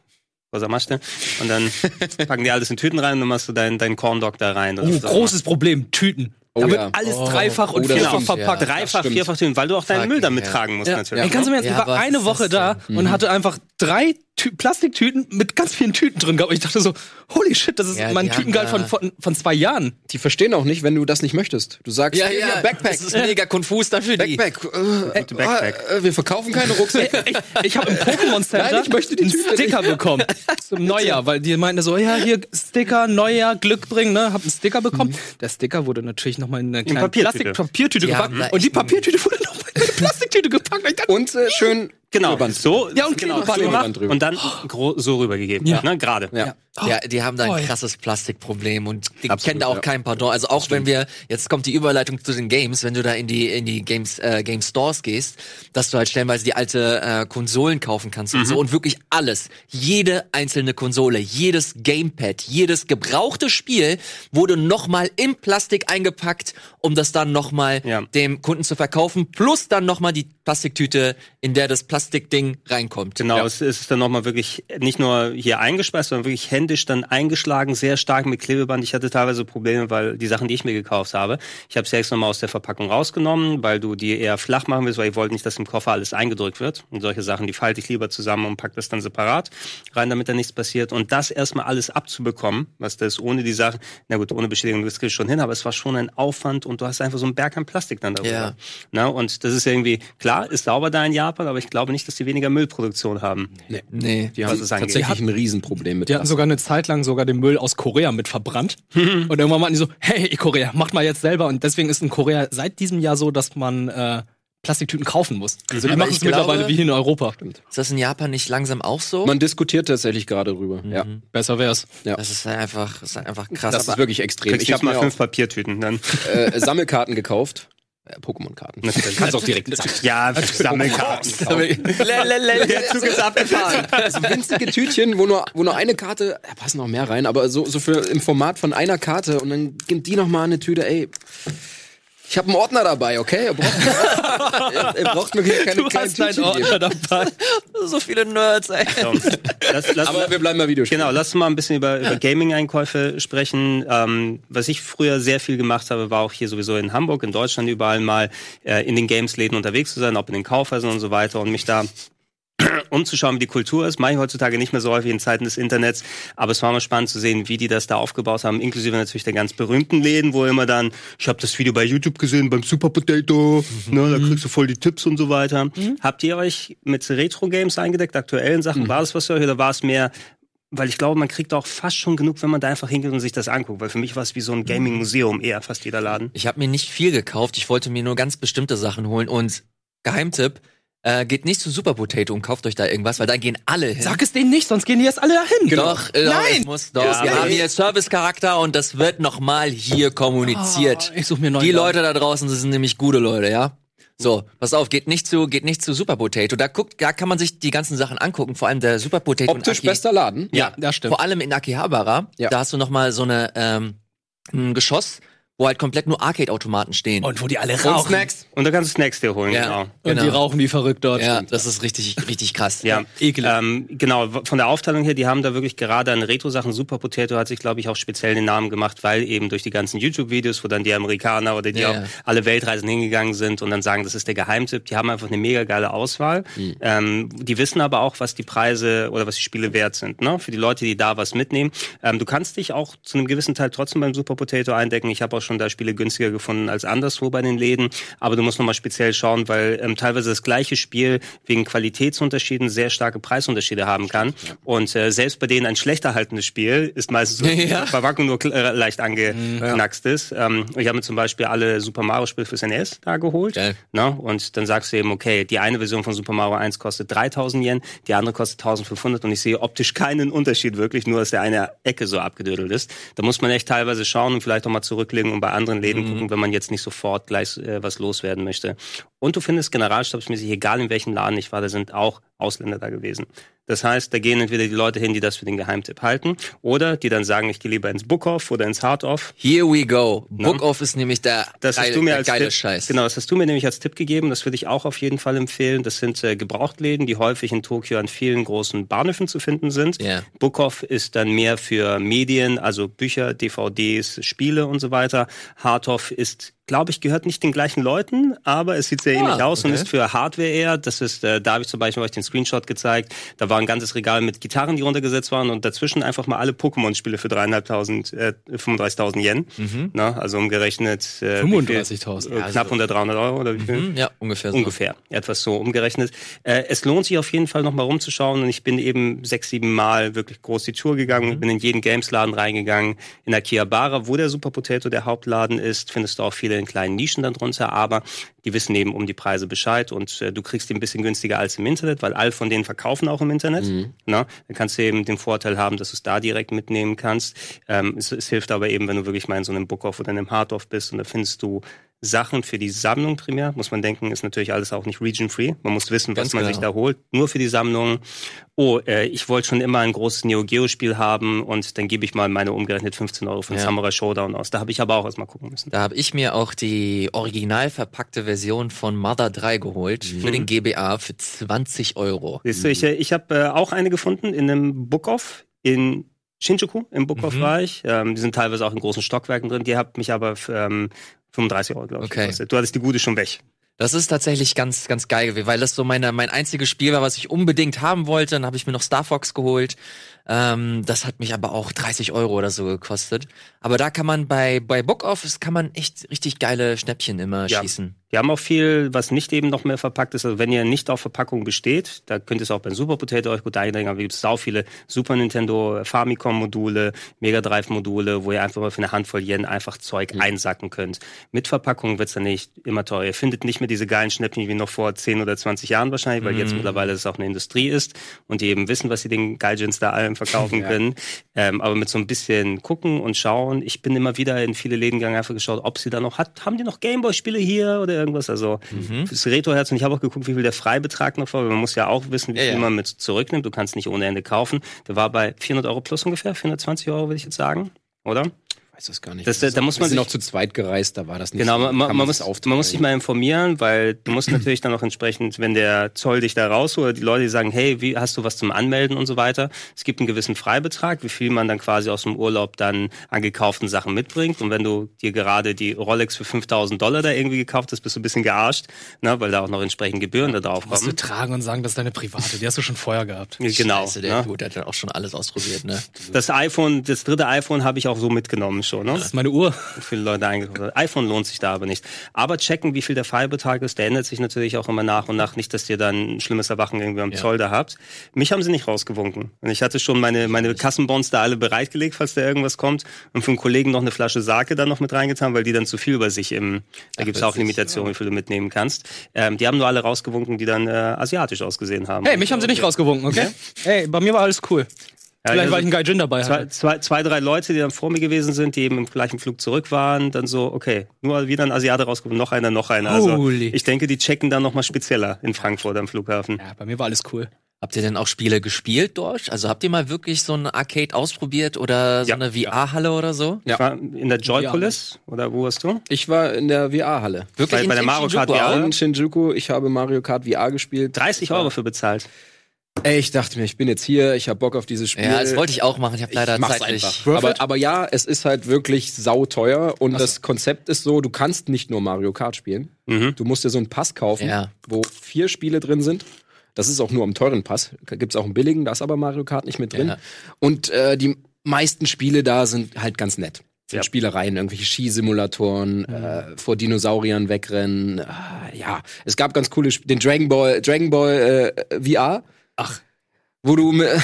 Was machst du? Und dann (laughs) packen die alles in Tüten rein und dann machst du deinen deinen Corn Dog da rein.
Oh, großes Problem, Tüten.
Oh
da wird
ja.
alles
Oh.
dreifach und
Oh,
vierfach
stimmt,
verpackt.
ja.
Dreifach, vierfach Tüten, weil du auch deinen
Fuck,
Müll damit
ja.
tragen musst
Ja.
natürlich.
Ey, ganz im Ernst,
Ja,
ich war eine Woche da und hatte einfach drei Tü Plastiktüten mit ganz vielen Tüten drin gehabt. Und ich dachte so, holy shit, das ist
Ja,
mein
die
Tütengehalt von, von, von zwei Jahren.
Die verstehen auch nicht, wenn du das nicht möchtest. Du sagst,
Ja, ja,
Backpack.
Das ist mega konfus dafür die.
Backpack. Äh,
Gute Backpack.
äh, wir verkaufen keine (laughs) Rucksäcke.
Ich, ich habe im Pokémon (laughs) Center
Nein, ich möchte die Tüte
Sticker bekommen (laughs) zum Neujahr, weil die meinten so, ja, hier Sticker, Neujahr, Glück bringen, ne? Hab einen Sticker bekommen. Der Sticker wurde natürlich nochmal in eine kleine
Papiertüte.
Plastik Papiertüte
Die
gepackt und die Papiertüte wurde nochmal in eine Plastiktüte gepackt. Und dachte,
Und äh, schön
Genau, so,
Ja, und
genau, so
drüber.
und dann (gasps) so rübergegeben.
Ja.
Ne, gerade.
Ja.
Ja, die haben da
Oh,
ein
ja.
krasses Plastikproblem und die
Absolut,
kennen da auch
ja.
kein Pardon. Also auch wenn wir, jetzt kommt die Überleitung zu den Games, wenn du da in die, in die Games, äh, Game Stores gehst, dass du halt stellenweise die alte äh, Konsolen kaufen kannst und so und wirklich alles. Jede einzelne Konsole, jedes Gamepad, jedes gebrauchte Spiel wurde nochmal im Plastik eingepackt, um das dann nochmal
Ja.
dem Kunden zu verkaufen, plus dann nochmal die Plastiktüte, in der das Plastikding reinkommt.
Genau, es ist dann nochmal wirklich nicht nur hier eingespeist, sondern wirklich händisch dann eingeschlagen, sehr stark mit Klebeband. Ich hatte teilweise Probleme, weil die Sachen, die ich mir gekauft habe, ich habe sie extra nochmal aus der Verpackung rausgenommen, weil du die eher flach machen willst, weil ich wollte nicht, dass im Koffer alles eingedrückt wird. Und solche Sachen, die falte ich lieber zusammen und pack das dann separat rein, damit da nichts passiert. Und das erstmal alles abzubekommen, was das ohne die Sachen, na gut, ohne Bestätigung, das kriegst du schon hin, aber es war schon ein Aufwand und du hast einfach so einen Berg an Plastik dann darüber.
Ja.
Na, und das ist irgendwie, klar, ist sauber da in Japan, aber ich glaube nicht, dass die weniger Müllproduktion haben.
Nee.
Die
Was
haben tatsächlich ein Riesenproblem mit
Die hatten sogar eine Zeit lang sogar den Müll aus Korea mit verbrannt. (laughs) und irgendwann meinten die so, hey Korea, macht mal jetzt selber. Und deswegen ist in Korea seit diesem Jahr so, dass man äh, Plastiktüten kaufen muss. Also die machen
ich
es mittlerweile wie hier in Europa.
Ist das in Japan nicht langsam auch so?
Man diskutiert tatsächlich gerade drüber. Ja.
Besser wär's.
ja.
das ist halt einfach, das ist halt einfach krass.
Das ist wirklich extrem. Ich habe
mal fünf Papiertüten dann. (laughs)
äh, Sammelkarten gekauft. Äh, Pokémon-Karten. (laughs) Kannst auch direkt sagen. (laughs)
Ja, Sammelkarten.
Der
Zug ist abgefahren.
So winzige Tütchen, wo nur, wo nur eine Karte, da passen noch mehr rein, aber so, so für im Format von einer Karte und dann gibt die noch mal eine Tüte, ey. Ich habe einen Ordner dabei, okay? Ihr braucht, ihr, ihr braucht mir hier keine
Du
kleinen
hast deinen. Ordner dabei. (laughs)
so viele Nerds, ey.
Lass, lass,
Aber wir bleiben mal Videospielen.
genau, lass uns mal ein bisschen über, über Gaming-Einkäufe sprechen. Ähm, was ich früher sehr viel gemacht habe, war auch hier sowieso in Hamburg, in Deutschland überall mal äh, in den Games-Läden unterwegs zu sein, ob in den Kaufhäusern und so weiter und mich da umzuschauen, wie die Kultur ist. Mache ich heutzutage nicht mehr so häufig in Zeiten des Internets, aber es war mal spannend zu sehen, wie die das da aufgebaut haben, inklusive natürlich der ganz berühmten Läden, wo immer dann, ich habe das Video bei YouTube gesehen, beim Super Potato, ne, da kriegst du voll die Tipps und so weiter. Habt ihr euch mit Retro-Games eingedeckt, aktuellen Sachen? War das was für euch oder war es mehr weil ich glaube, man kriegt auch fast schon genug, wenn man da einfach hingeht und sich das anguckt. Weil für mich war es wie so ein Gaming-Museum eher fast jeder Laden.
Ich habe mir nicht viel gekauft. Ich wollte mir nur ganz bestimmte Sachen holen. Und Geheimtipp, äh, geht nicht zu Super Potato und kauft euch da irgendwas, weil da gehen alle hin.
Sag es denen nicht, sonst gehen die jetzt alle dahin.
Doch, äh,
Nein!
es muss doch.
Ja,
wir haben hier Service-Charakter und das wird nochmal hier kommuniziert.
Ah, ich such mir neuen
Die. Leute da draußen das sind nämlich gute Leute, ja? So, pass auf, geht nicht zu, geht nicht zu Super Potato. Da guckt, da kann man sich die ganzen Sachen angucken, vor allem der Super Potato.
Optisch
Aki-
bester Laden.
Ja, das stimmt.
Vor allem in Akihabara,
Ja.
da hast du noch mal so eine ähm, ein Geschoss, wo halt komplett nur Arcade-Automaten stehen.
Und wo die alle
Und
rauchen.
Snacks.
Und da kannst du Snacks dir holen,
Ja.
genau.
Und
Genau.
die rauchen wie verrückt dort.
Ja, das ist richtig, richtig krass.
Ja,
Ekelig.
ähm, genau. Von der Aufteilung her, die haben da wirklich gerade an Retro-Sachen. Super Potato hat sich, glaube ich, auch speziell den Namen gemacht, weil eben durch die ganzen YouTube-Videos, wo dann die Amerikaner oder die
Ja,
auch
ja.
alle Weltreisen hingegangen sind und dann sagen, das ist der Geheimtipp. Die haben einfach eine mega geile Auswahl.
Mhm.
Ähm, die wissen aber auch, was die Preise oder was die Spiele wert sind. Ne? Für die Leute, die da was mitnehmen. Ähm, du kannst dich auch zu einem gewissen Teil trotzdem beim Super Potato eindecken. Ich habe auch schon da Spiele günstiger gefunden als anderswo bei den Läden. Aber du musst nochmal speziell schauen, weil ähm, teilweise das gleiche Spiel wegen Qualitätsunterschieden sehr starke Preisunterschiede haben kann. Und äh, selbst bei denen ein schlechter haltendes Spiel ist meistens so, (laughs)
Ja.
Verpackung nur äh, leicht angeknackst ist. Ähm, ich habe mir zum Beispiel alle Super Mario Spiele fürs NES da geholt.
Geil.
Ne? Und dann sagst du eben, okay, die eine Version von Super Mario 1 kostet 3000 Yen, die andere kostet 1500 und ich sehe optisch keinen Unterschied wirklich, nur dass der eine Ecke so abgedödelt ist. Da muss man echt teilweise schauen und vielleicht auch mal zurücklegen und bei anderen Läden gucken, wenn man jetzt nicht sofort gleich äh, was loswerden möchte. Und du findest generalstabsmäßig, egal in welchem Laden ich war, da sind auch Ausländer da gewesen. Das heißt, da gehen entweder die Leute hin, die das für den Geheimtipp halten, oder die dann sagen, ich gehe lieber ins Book-Off oder ins Hard-Off.
Here we go. Book Off ist nämlich der,
Das
geile,
hast du mir als Tipp,
Scheiß.
Genau, das hast du mir nämlich als Tipp gegeben. Das würde ich auch auf jeden Fall empfehlen. Das sind äh, Gebrauchtläden, die häufig in Tokio an vielen großen Bahnhöfen zu finden sind.
Ja.
Bookoff ist dann mehr für Medien, also Bücher, DVDs, Spiele und so weiter. Hardhoff ist glaube ich, gehört nicht den gleichen Leuten, aber es sieht sehr ähnlich aus und
okay.
ist für Hardware eher. Das ist, äh, da habe ich zum Beispiel euch den Screenshot gezeigt. Da war ein ganzes Regal mit Gitarren, die runtergesetzt waren und dazwischen einfach mal alle Pokémon-Spiele für 3.500, äh, 35.000 Yen. Na, also umgerechnet äh, wie viel?
35.000.
Äh, knapp unter 300 Euro oder wie viel?
Hm, ja, ungefähr so.
Ungefähr, etwas so umgerechnet. Äh, es lohnt sich auf jeden Fall noch mal rumzuschauen und ich bin eben sechs, sieben Mal wirklich groß die Tour gegangen, bin in jeden Games-Laden reingegangen. In Akihabara, wo der Super Potato der Hauptladen ist, findest du auch viele in kleinen Nischen dann drunter, aber die wissen eben um die Preise Bescheid und äh, du kriegst die ein bisschen günstiger als im Internet, weil all von denen verkaufen auch im Internet. Na, dann kannst du eben den Vorteil haben, dass du es da direkt mitnehmen kannst. Ähm, es, es hilft aber eben, wenn du wirklich mal in so einem Book-Off oder in einem Hard-Off bist und da findest du Sachen für die Sammlung primär, muss man denken, ist natürlich alles auch nicht region-free. Man muss wissen, was
Ganz
man
genau.
sich da holt, nur für die Sammlung. Oh, äh, ich wollte schon immer ein großes Neo Geo Spiel haben und dann gebe ich mal meine umgerechnet 15 Euro für den
Ja.
Samurai Showdown aus. Da habe ich aber auch erstmal gucken müssen.
Da habe ich mir auch die original verpackte Version von Mother 3 geholt für
Mhm.
den GBA für 20 Euro.
Siehst du, ich, äh, ich habe äh, auch eine gefunden in einem Book-Off in Shinjuku, im Book-Off
Mhm.
war ich. Ähm, die sind teilweise auch in großen Stockwerken drin. Die hat mich aber für, ähm, 35 Euro, glaube ich,
Okay.
gekostet. Du hattest die gute schon weg.
Das ist tatsächlich ganz, ganz geil gewesen, weil das so meine, mein einziges Spiel war, was ich unbedingt haben wollte. Dann habe ich mir noch Star Fox geholt. Ähm, das hat mich aber auch 30 Euro oder so gekostet. Aber da kann man bei, bei Book Office kann man echt richtig geile Schnäppchen immer
Ja.
schießen.
Die haben auch viel, was nicht eben noch mehr verpackt ist. Also wenn ihr nicht auf Verpackung besteht, da könnt ihr es auch beim Super Potato euch gut eindenken, aber es gibt sau viele Super Nintendo Famicom-Module, Mega Drive-Module, wo ihr einfach mal für eine Handvoll Yen einfach Zeug einsacken könnt. Mit Verpackung wird's dann nicht immer teuer. Ihr findet nicht mehr diese geilen Schnäppchen wie noch vor 10 oder 20 Jahren wahrscheinlich, weil jetzt mittlerweile es auch eine Industrie ist und die eben wissen, was sie den Gaijins da allen verkaufen (laughs) können. Ähm, aber mit so ein bisschen gucken und schauen. Ich bin immer wieder in viele Läden gegangen, einfach geschaut, ob sie da noch hat. Haben die noch Gameboy-Spiele hier oder irgendwas? Also fürs Retro-Herz. Und ich habe auch geguckt, wie viel der Freibetrag noch war. weil Man muss ja auch wissen, wie
Ja,
viel
ja.
man mit zurücknimmt. Du kannst nicht ohne Ende kaufen. Der war bei 400 Euro plus ungefähr, 420 Euro würde ich jetzt sagen, oder?
Weiß das gar nicht.
Das- da muss man sich-
noch zu zweit gereist, da war das nicht
Genau,
so.
man, man, man,
das
muss, man muss sich mal informieren, weil du musst natürlich dann auch entsprechend, wenn der Zoll dich da rausholt, oder die Leute die sagen, hey, wie hast du was zum Anmelden und so weiter. Es gibt einen gewissen Freibetrag, wie viel man dann quasi aus dem Urlaub dann an gekauften Sachen mitbringt. Und wenn du dir gerade die Rolex für 5000 Dollar da irgendwie gekauft hast, bist du ein bisschen gearscht, ne, weil da auch noch entsprechend Gebühren da drauf
Musst du
kommen.
tragen und sagen, das ist deine private. Die hast du schon vorher gehabt.
Genau.
Scheiße, der
ne?
Dude, der hat ja auch schon alles ausprobiert, ne?
Das iPhone, das dritte iPhone habe ich auch so mitgenommen schon. Ne?
Das ist meine Uhr.
viele Leute eingekauft iPhone lohnt sich da aber nicht. Aber checken, wie viel der Freibetrag ist, der ändert sich natürlich auch immer nach und nach. Nicht, dass ihr dann ein schlimmes Erwachen irgendwie am
Ja.
Zoll da habt. Mich haben sie nicht rausgewunken. Und ich hatte schon meine, meine Kassenbons da alle bereitgelegt, falls da irgendwas kommt. Und für einen Kollegen noch eine Flasche Sake dann noch mit reingetan, weil die dann zu viel über sich im, da gibt's auch
witzig.
Limitationen, wie viel du mitnehmen kannst. Ähm, die haben nur alle rausgewunken, die dann äh, asiatisch ausgesehen haben.
Hey, mich haben sie nicht rausgewunken, okay? Hey, bei mir war alles cool.
Ja,
Vielleicht,
also-
weil ich einen Gaijin dabei
Zwei,
hatte.
zwei, zwei, drei Leute, die dann vor mir gewesen sind, die eben im gleichen Flug zurück waren, dann so, okay, nur wieder ein Asiate rausgekommen, noch einer, noch einer. Also
Holy.
ich denke, die checken dann nochmal spezieller in Frankfurt am Flughafen.
Ja, bei mir war alles cool.
Habt ihr denn auch Spiele gespielt dort? Also habt ihr mal wirklich so ein Arcade ausprobiert oder so
Ja,
eine VR-Halle oder so?
Ich war in der Joypolis, oder wo warst du?
Ich war in der VR-Halle.
Wirklich
Bei- bei der
in
Mario Kart VR?
auch?
In Shinjuku, ich habe Mario Kart VR gespielt.
30 Euro für bezahlt.
Ey, ich dachte mir, ich bin jetzt hier, ich habe Bock auf dieses Spiel.
Ja, das wollte ich auch machen. Ich habe leider
ich mach's
zeitlich.
einfach. Aber,
it?
aber ja, es ist halt wirklich sauteuer und
so.
das Konzept ist so, du kannst nicht nur Mario Kart spielen.
Mhm.
Du musst dir so einen Pass kaufen,
Ja.
wo vier Spiele drin sind. Das ist auch nur am teuren Pass. Gibt's auch einen billigen, da ist aber Mario Kart nicht mit drin.
Ja.
Und äh, die meisten Spiele da sind halt ganz nett. sind
Ja.
Spielereien, irgendwelche Skisimulatoren, äh, vor Dinosauriern wegrennen. Ah, ja, es gab ganz coole Sp den Dragon Ball, Dragon Ball äh, VR.
Ach.
Wo du, äh,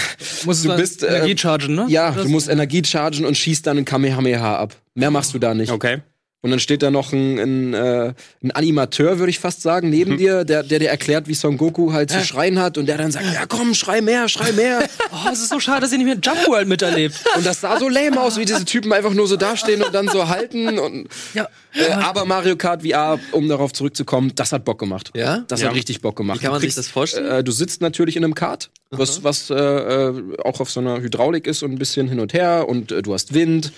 Musst
Du
du
bist, äh,
Energie chargen, ne?
ja,
Das-
du musst Energie chargen und schießt dann ein Kamehameha ab. Mehr machst du da nicht.
Okay.
Und dann steht da noch ein, ein, äh, ein Animateur, würde ich fast sagen, neben dir, der, der dir erklärt, wie Son Goku halt zu schreien hat und der dann sagt, ja komm, schrei mehr, schrei mehr. (laughs)
Oh, es ist so schade, dass ihr nicht mehr Jump World miterlebt.
Und das sah so lame aus, wie diese Typen einfach nur so dastehen und dann so halten. Und,
Ja.
äh, aber Mario Kart VR, um darauf zurückzukommen, das hat Bock gemacht.
Ja?
Das
Ja.
hat richtig Bock gemacht.
Wie kann man
Du
sich das vorstellen?
Äh, du sitzt natürlich in einem Kart, was, was äh, äh, auch auf so einer Hydraulik ist und ein bisschen hin und her und äh, du hast Wind.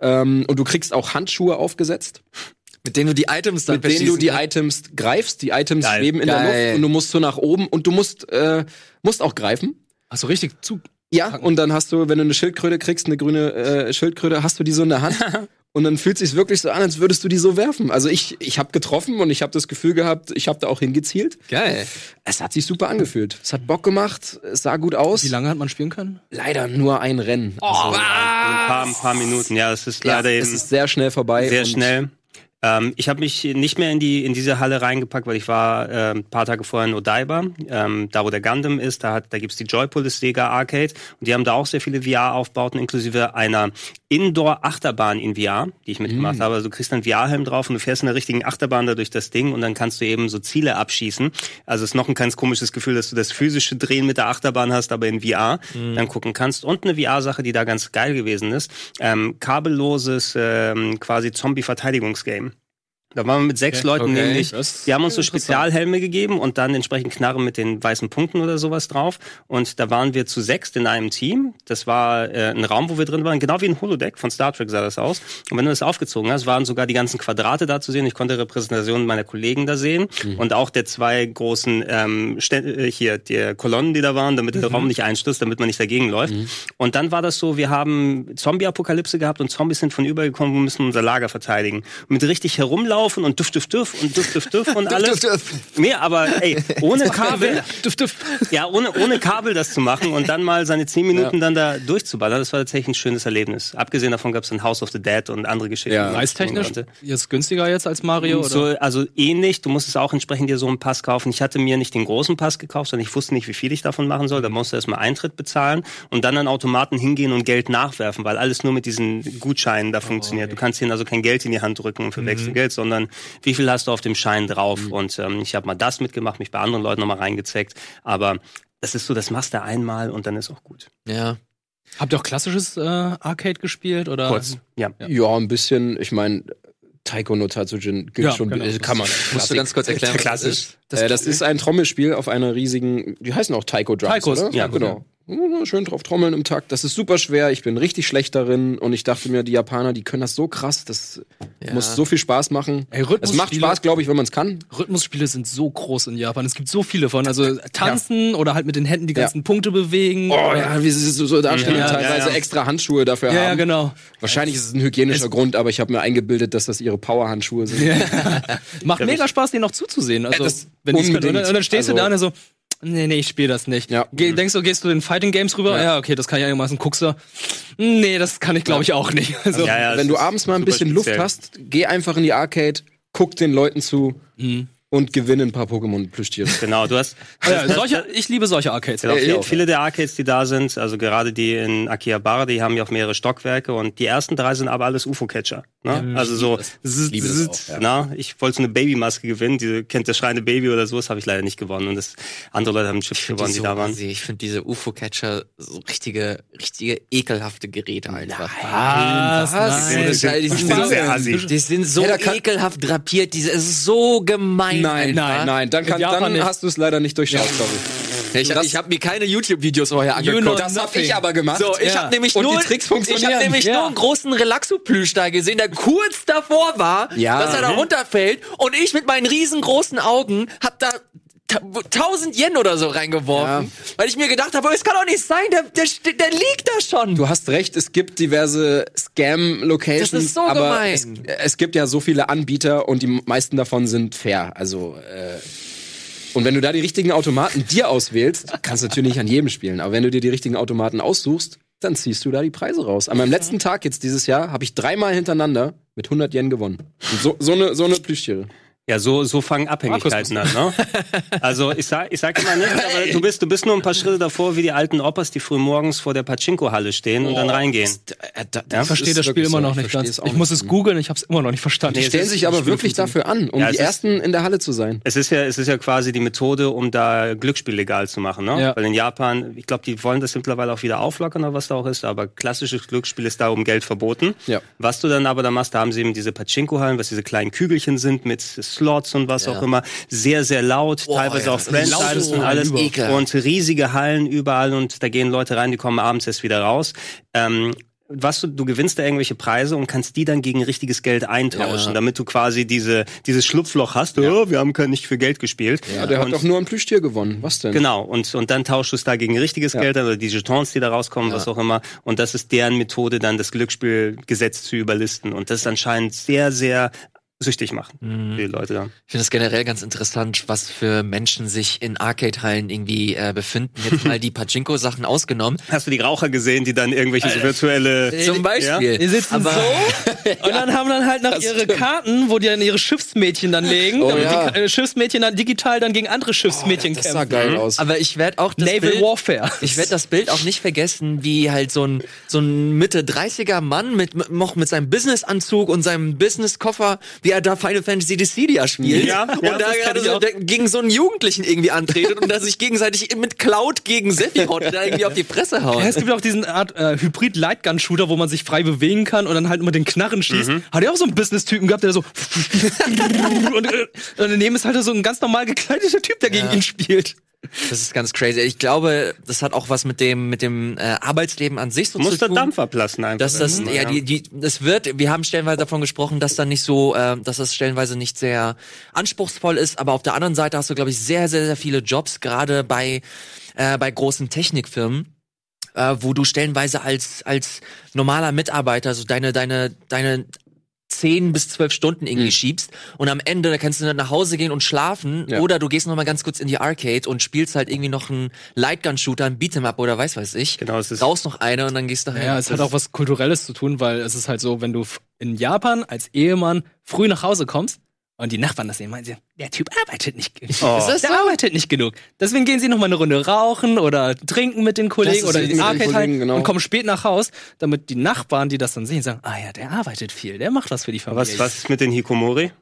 Ähm, und du kriegst auch Handschuhe aufgesetzt,
Mit denen du die Items dann
mit denen du die
kannst.
Items greifst. Die Items
Geil.
schweben in der
Geil.
Luft und du musst so nach oben und du musst, äh, musst auch greifen.
Achso, richtig zu.
Ja, und dann hast du, wenn du eine Schildkröte kriegst, eine grüne äh, Schildkröte, hast du die so in der Hand. (laughs) und dann fühlt sich's wirklich so an, als würdest du die so werfen. Also ich, ich habe getroffen und ich habe das Gefühl gehabt, ich habe da auch hingezielt.
Geil.
Es hat sich super angefühlt. Es hat Bock gemacht, es sah gut aus.
Wie lange hat man spielen können?
Leider nur ein Rennen.
So, ein, paar, ein paar Minuten. Ja, es ist
ja,
leider
es
eben
ist sehr schnell vorbei.
sehr
und
schnell. Ähm, ich habe mich nicht mehr in die in diese Halle reingepackt, weil ich war äh, ein paar Tage vorher in Odaiba, ähm, da wo der Gundam ist. Da, hat, da gibt's die Joypolis Sega Arcade und die haben da auch sehr viele VR-Aufbauten, inklusive einer Indoor-Achterbahn in VR, die ich mitgemacht habe. Also du kriegst einen VR-Helm drauf und du fährst in der richtigen Achterbahn da durch das Ding und dann kannst du eben so Ziele abschießen. Also es ist noch ein ganz komisches Gefühl, dass du das physische Drehen mit der Achterbahn hast, aber in VR dann gucken kannst. Und eine VR-Sache, die da ganz geil gewesen ist, ähm, kabelloses ähm, quasi Zombie-Verteidigungsgame. Da waren wir mit sechs
Okay.
Leuten
Okay.
nämlich.
Das
Die haben uns so. Spezialhelme gegeben und dann entsprechend Knarren mit den weißen Punkten oder sowas drauf. Und da waren wir zu sechst in einem Team. Das war äh, ein Raum, wo wir drin waren, genau wie ein Holodeck von Star Trek sah das aus. Und wenn du das aufgezogen hast, waren sogar die ganzen Quadrate da zu sehen. Ich konnte Repräsentationen meiner Kollegen da sehen und auch der zwei großen ähm, Stä- äh, hier die Kolonnen, die da waren, damit der Raum nicht einstürzt, damit man nicht dagegen läuft. Und dann war das so, wir haben Zombie-Apokalypse gehabt und Zombies sind von überall gekommen, wir müssen unser Lager verteidigen. Und mit richtig herumlaufen und duft, duft, duft und duft, duft, duft und (laughs) alles.
duft,
Nee, aber ey, ohne (laughs) Kabel,
Duft, duft.
ja, ohne, ohne Kabel das zu machen und dann mal seine zehn Minuten dann da durchzuballern, das war tatsächlich ein schönes Erlebnis. Abgesehen davon gab es dann House of the Dead und andere Geschichten.
Ja.
Preistechnisch jetzt günstiger jetzt als Mario? Oder?
So, also ähnlich, du musstest auch entsprechend dir so einen Pass kaufen. Ich hatte mir nicht den großen Pass gekauft, sondern ich wusste nicht, wie viel ich davon machen soll. Da musste erstmal Eintritt bezahlen und dann an Automaten hingehen und Geld nachwerfen, weil alles nur mit diesen Gutscheinen da funktioniert. Du kannst ihnen also kein Geld in die Hand drücken und für Wechselgeld, sondern wie viel hast du auf dem Schein drauf? Und ähm, ich habe mal das mitgemacht, mich bei anderen Leuten nochmal reingezeckt. Aber das ist so, das machst du einmal und dann ist auch gut.
Ja.
Habt ihr auch klassisches äh, Arcade gespielt? Oder?
Kurz. Ja.
Ja, ein bisschen, ich meine, Taiko no Tatsujin gilt
Ja,
schon,
genau.
äh, kann man.
Musst du ganz kurz erklären, was das
Klassisch.
ist?
Das, äh, das ist ein Trommelspiel auf einer riesigen, die heißen auch Taiko Drums,
Taikos,
oder?
ja,
genau. Ja, Schön drauf trommeln im Takt. Das ist super schwer. Ich bin richtig schlecht darin und ich dachte mir, die Japaner, die können das so krass. Das
Ja.
muss so viel Spaß machen.
Ey,
es macht Spaß, glaube ich, wenn man es kann.
Rhythmusspiele sind so groß in Japan. Es gibt so viele von. Also tanzen oder halt mit den Händen die ganzen Punkte bewegen.
Oh ja, wie sie so, so dastehen,
Ja,
teilweise
ja, ja.
extra Handschuhe dafür
ja, ja,
haben.
genau.
Wahrscheinlich ist es ein hygienischer Grund, aber ich habe mir eingebildet, dass das ihre Powerhandschuhe sind. (laughs)
Macht mega Spaß, denen noch zuzusehen. Also, wenn können. und, dann- stehst du
Also-
da und so, nee, nee, ich spiele das nicht.
Ja.
Geh, denkst du, gehst du in Fighting Games rüber? Ja, okay, das kann ich einigermaßen. Guckst du, nee, das kann ich glaube ich auch nicht. Also,
Ja, ja,
Wenn du abends mal ein bisschen Luft
speziell.
hast, geh einfach in die Arcade, guck den Leuten zu
Mhm.
Und gewinne ein paar Pokémon-Plüschtiere. (laughs)
Genau, du hast.
ja, solche, ich liebe solche Arcades.
Genau,
ich
viele,
auch,
viele der Arcades, die da sind, also gerade die in Akihabara, die haben ja auch mehrere Stockwerke und die ersten drei sind aber alles UFO-Catcher. Ne? also so, zzt,
liebe das
zzt,
auch, ja.
na, ich wollte so eine Babymaske gewinnen, diese kennt der schreiende Baby oder so, das habe ich leider nicht gewonnen und das andere Leute haben Chips gewonnen,
die,
die,
so
da waren.
assi. Ich finde diese UFO-Catcher so richtige, richtige ekelhafte Geräte einfach.
Was?
Was?
Nein.
Die sind, die so, die sind
Ja,
ekelhaft drapiert. Diese, es ist so gemein.
Nein, nein, nein, dann, kann, dann hast du es leider nicht durchschaut, sorry.
Ich,
Das-
ich habe mir keine YouTube-Videos vorher
You know
angeguckt.
Das hab
nothing.
ich aber gemacht.
So, ich
Ja.
habe nämlich
Und
nur,
die Tricks
ich hab nämlich
Ja.
nur einen großen Relaxo-Plüsch da gesehen, der kurz davor war,
Ja.
dass er da runterfällt und ich mit meinen riesengroßen Augen hab da 1000 Yen oder so reingeworfen, weil ich mir gedacht habe, es kann doch nicht sein, der, der, der liegt da schon.
Du hast recht, es gibt diverse Scam-Locations,
Das ist so
aber
gemein.
es, es gibt ja so viele Anbieter und die meisten davon sind fair. Also äh, und wenn du da die richtigen Automaten dir auswählst, kannst du natürlich nicht an jedem spielen, aber wenn du dir die richtigen Automaten aussuchst, dann ziehst du da die Preise raus. An meinem letzten Tag jetzt dieses Jahr habe ich dreimal hintereinander mit 100 Yen gewonnen. Und so, so eine, so eine Plüschtiere.
Ja, so, so fangen Abhängigkeiten an, ne? Also ich sag, ich sag immer (laughs) nicht, aber du bist, du bist nur ein paar Schritte davor, wie die alten Opas, die früh morgens vor der Pachinko-Halle stehen und dann reingehen.
Äh, da,
Ja,
Ich verstehe
ist
das Spiel immer
so.
noch
Ich
nicht ganz. Ich muss es googeln, ich habe es immer noch nicht verstanden.
Nee,
Die stellen
ist-
sich aber wirklich dafür an, um
Ja,
die
ist-
ersten in der Halle zu sein.
Es ist ja, es ist ja quasi die Methode, um da Glücksspiel legal zu machen, ne?
Ja.
Weil in Japan, ich glaube, die wollen das mittlerweile auch wieder auflockern oder was da auch ist, aber klassisches Glücksspiel ist da um Geld verboten.
Ja.
Was du dann aber da machst, da haben sie eben diese Pachinko-Hallen, was diese kleinen Kügelchen sind mit Slots und was
Ja.
auch immer. Sehr, sehr laut,
Boah,
teilweise
ja,
auch Franchises und alles.
Ekelhaft.
Und riesige Hallen überall und da gehen Leute rein, die kommen abends erst wieder raus. Ähm, was du, du gewinnst da irgendwelche Preise und kannst die dann gegen richtiges Geld eintauschen,
Ja.
damit du quasi diese, dieses Schlupfloch hast. Oh, wir haben kein- nicht für Geld gespielt.
Ja, der hat
Und-
doch nur ein Plüschtier gewonnen. Was denn?
Genau, und, und dann tauschst du es da gegen richtiges
Ja.
Geld, also die Jetons, die da rauskommen,
Ja.
was auch immer. Und das ist deren Methode, dann das Glücksspielgesetz zu überlisten. Und das ist anscheinend sehr, sehr süchtig machen,
Mhm.
die Leute da.
Ich finde es generell ganz interessant, was für Menschen sich in Arcade-Hallen irgendwie äh, befinden. Jetzt mal die Pachinko-Sachen ausgenommen. (laughs)
Hast du die Raucher gesehen, die dann irgendwelche so virtuelle...
Zum Beispiel.
Die sitzen
Aber-
so (laughs) und dann haben dann halt noch
Das
ihre
stimmt.
Karten, wo die dann ihre Schiffsmädchen dann legen,
Oh,
damit
ja.
die äh, Schiffsmädchen dann digital dann gegen andere Schiffsmädchen
Das sah
kämpfen.
geil aus.
Aber ich werde auch das
Naval
Bild,
Warfare.
ich werde das Bild auch nicht vergessen, wie halt so ein so ein Mitte 30er Mann mit mit- noch mit seinem Businessanzug und seinem Businesskoffer, wie er da Final Fantasy Dissidia spielt
Ja,
und
ja,
da gerade so
auch.
der- gegen so einen Jugendlichen irgendwie antretet und da sich gegenseitig mit Cloud gegen Sephiroth (laughs) da irgendwie auf die Fresse hauen.
Ja, es gibt auch diesen Art äh, Hybrid-Lightgun-Shooter, wo man sich frei bewegen kann und dann halt mit den Knarren schießt. Hat er auch so einen Business-Typen gehabt, der so (laughs) und, äh, und daneben ist halt so ein ganz normal gekleideter Typ, der gegen ihn spielt.
Das ist ganz crazy. Ich glaube, das hat auch was mit dem mit dem äh, Arbeitsleben an sich so
Du musst
zu tun.
Dampf ablassen einfach.
dass das ja die die das wird wir haben stellenweise davon gesprochen dass dann nicht so äh, dass das stellenweise nicht sehr anspruchsvoll ist aber auf der anderen Seite hast du glaube ich sehr sehr sehr viele Jobs gerade bei äh, bei großen Technikfirmen äh, wo du stellenweise als als normaler Mitarbeiter so deine deine deine zehn bis zwölf Stunden irgendwie
Mhm.
schiebst und am Ende da kannst du dann nach Hause gehen und schlafen
Ja.
oder du gehst noch mal ganz kurz in die Arcade und spielst halt irgendwie noch einen Lightgun-Shooter, einen Beat'em Up oder weiß weiß ich.
Genau, es ist-
Raus noch eine und dann gehst du heim.
Ja, es hat auch was Kulturelles zu tun, weil es ist halt so, wenn du in Japan als Ehemann früh nach Hause kommst und die Nachbarn das sehen, meinen sie, der Typ arbeitet nicht genug.
Oh.
Der
so?
arbeitet nicht genug. Deswegen gehen sie noch mal eine Runde rauchen oder trinken mit den Kollegen oder in
den
Arcade
Kollegen,
halt
genau.
und kommen spät nach Haus, damit die Nachbarn, die das dann sehen, sagen, ah ja, der arbeitet viel, der macht was für die Familie.
Was, was ist mit den Hikomori?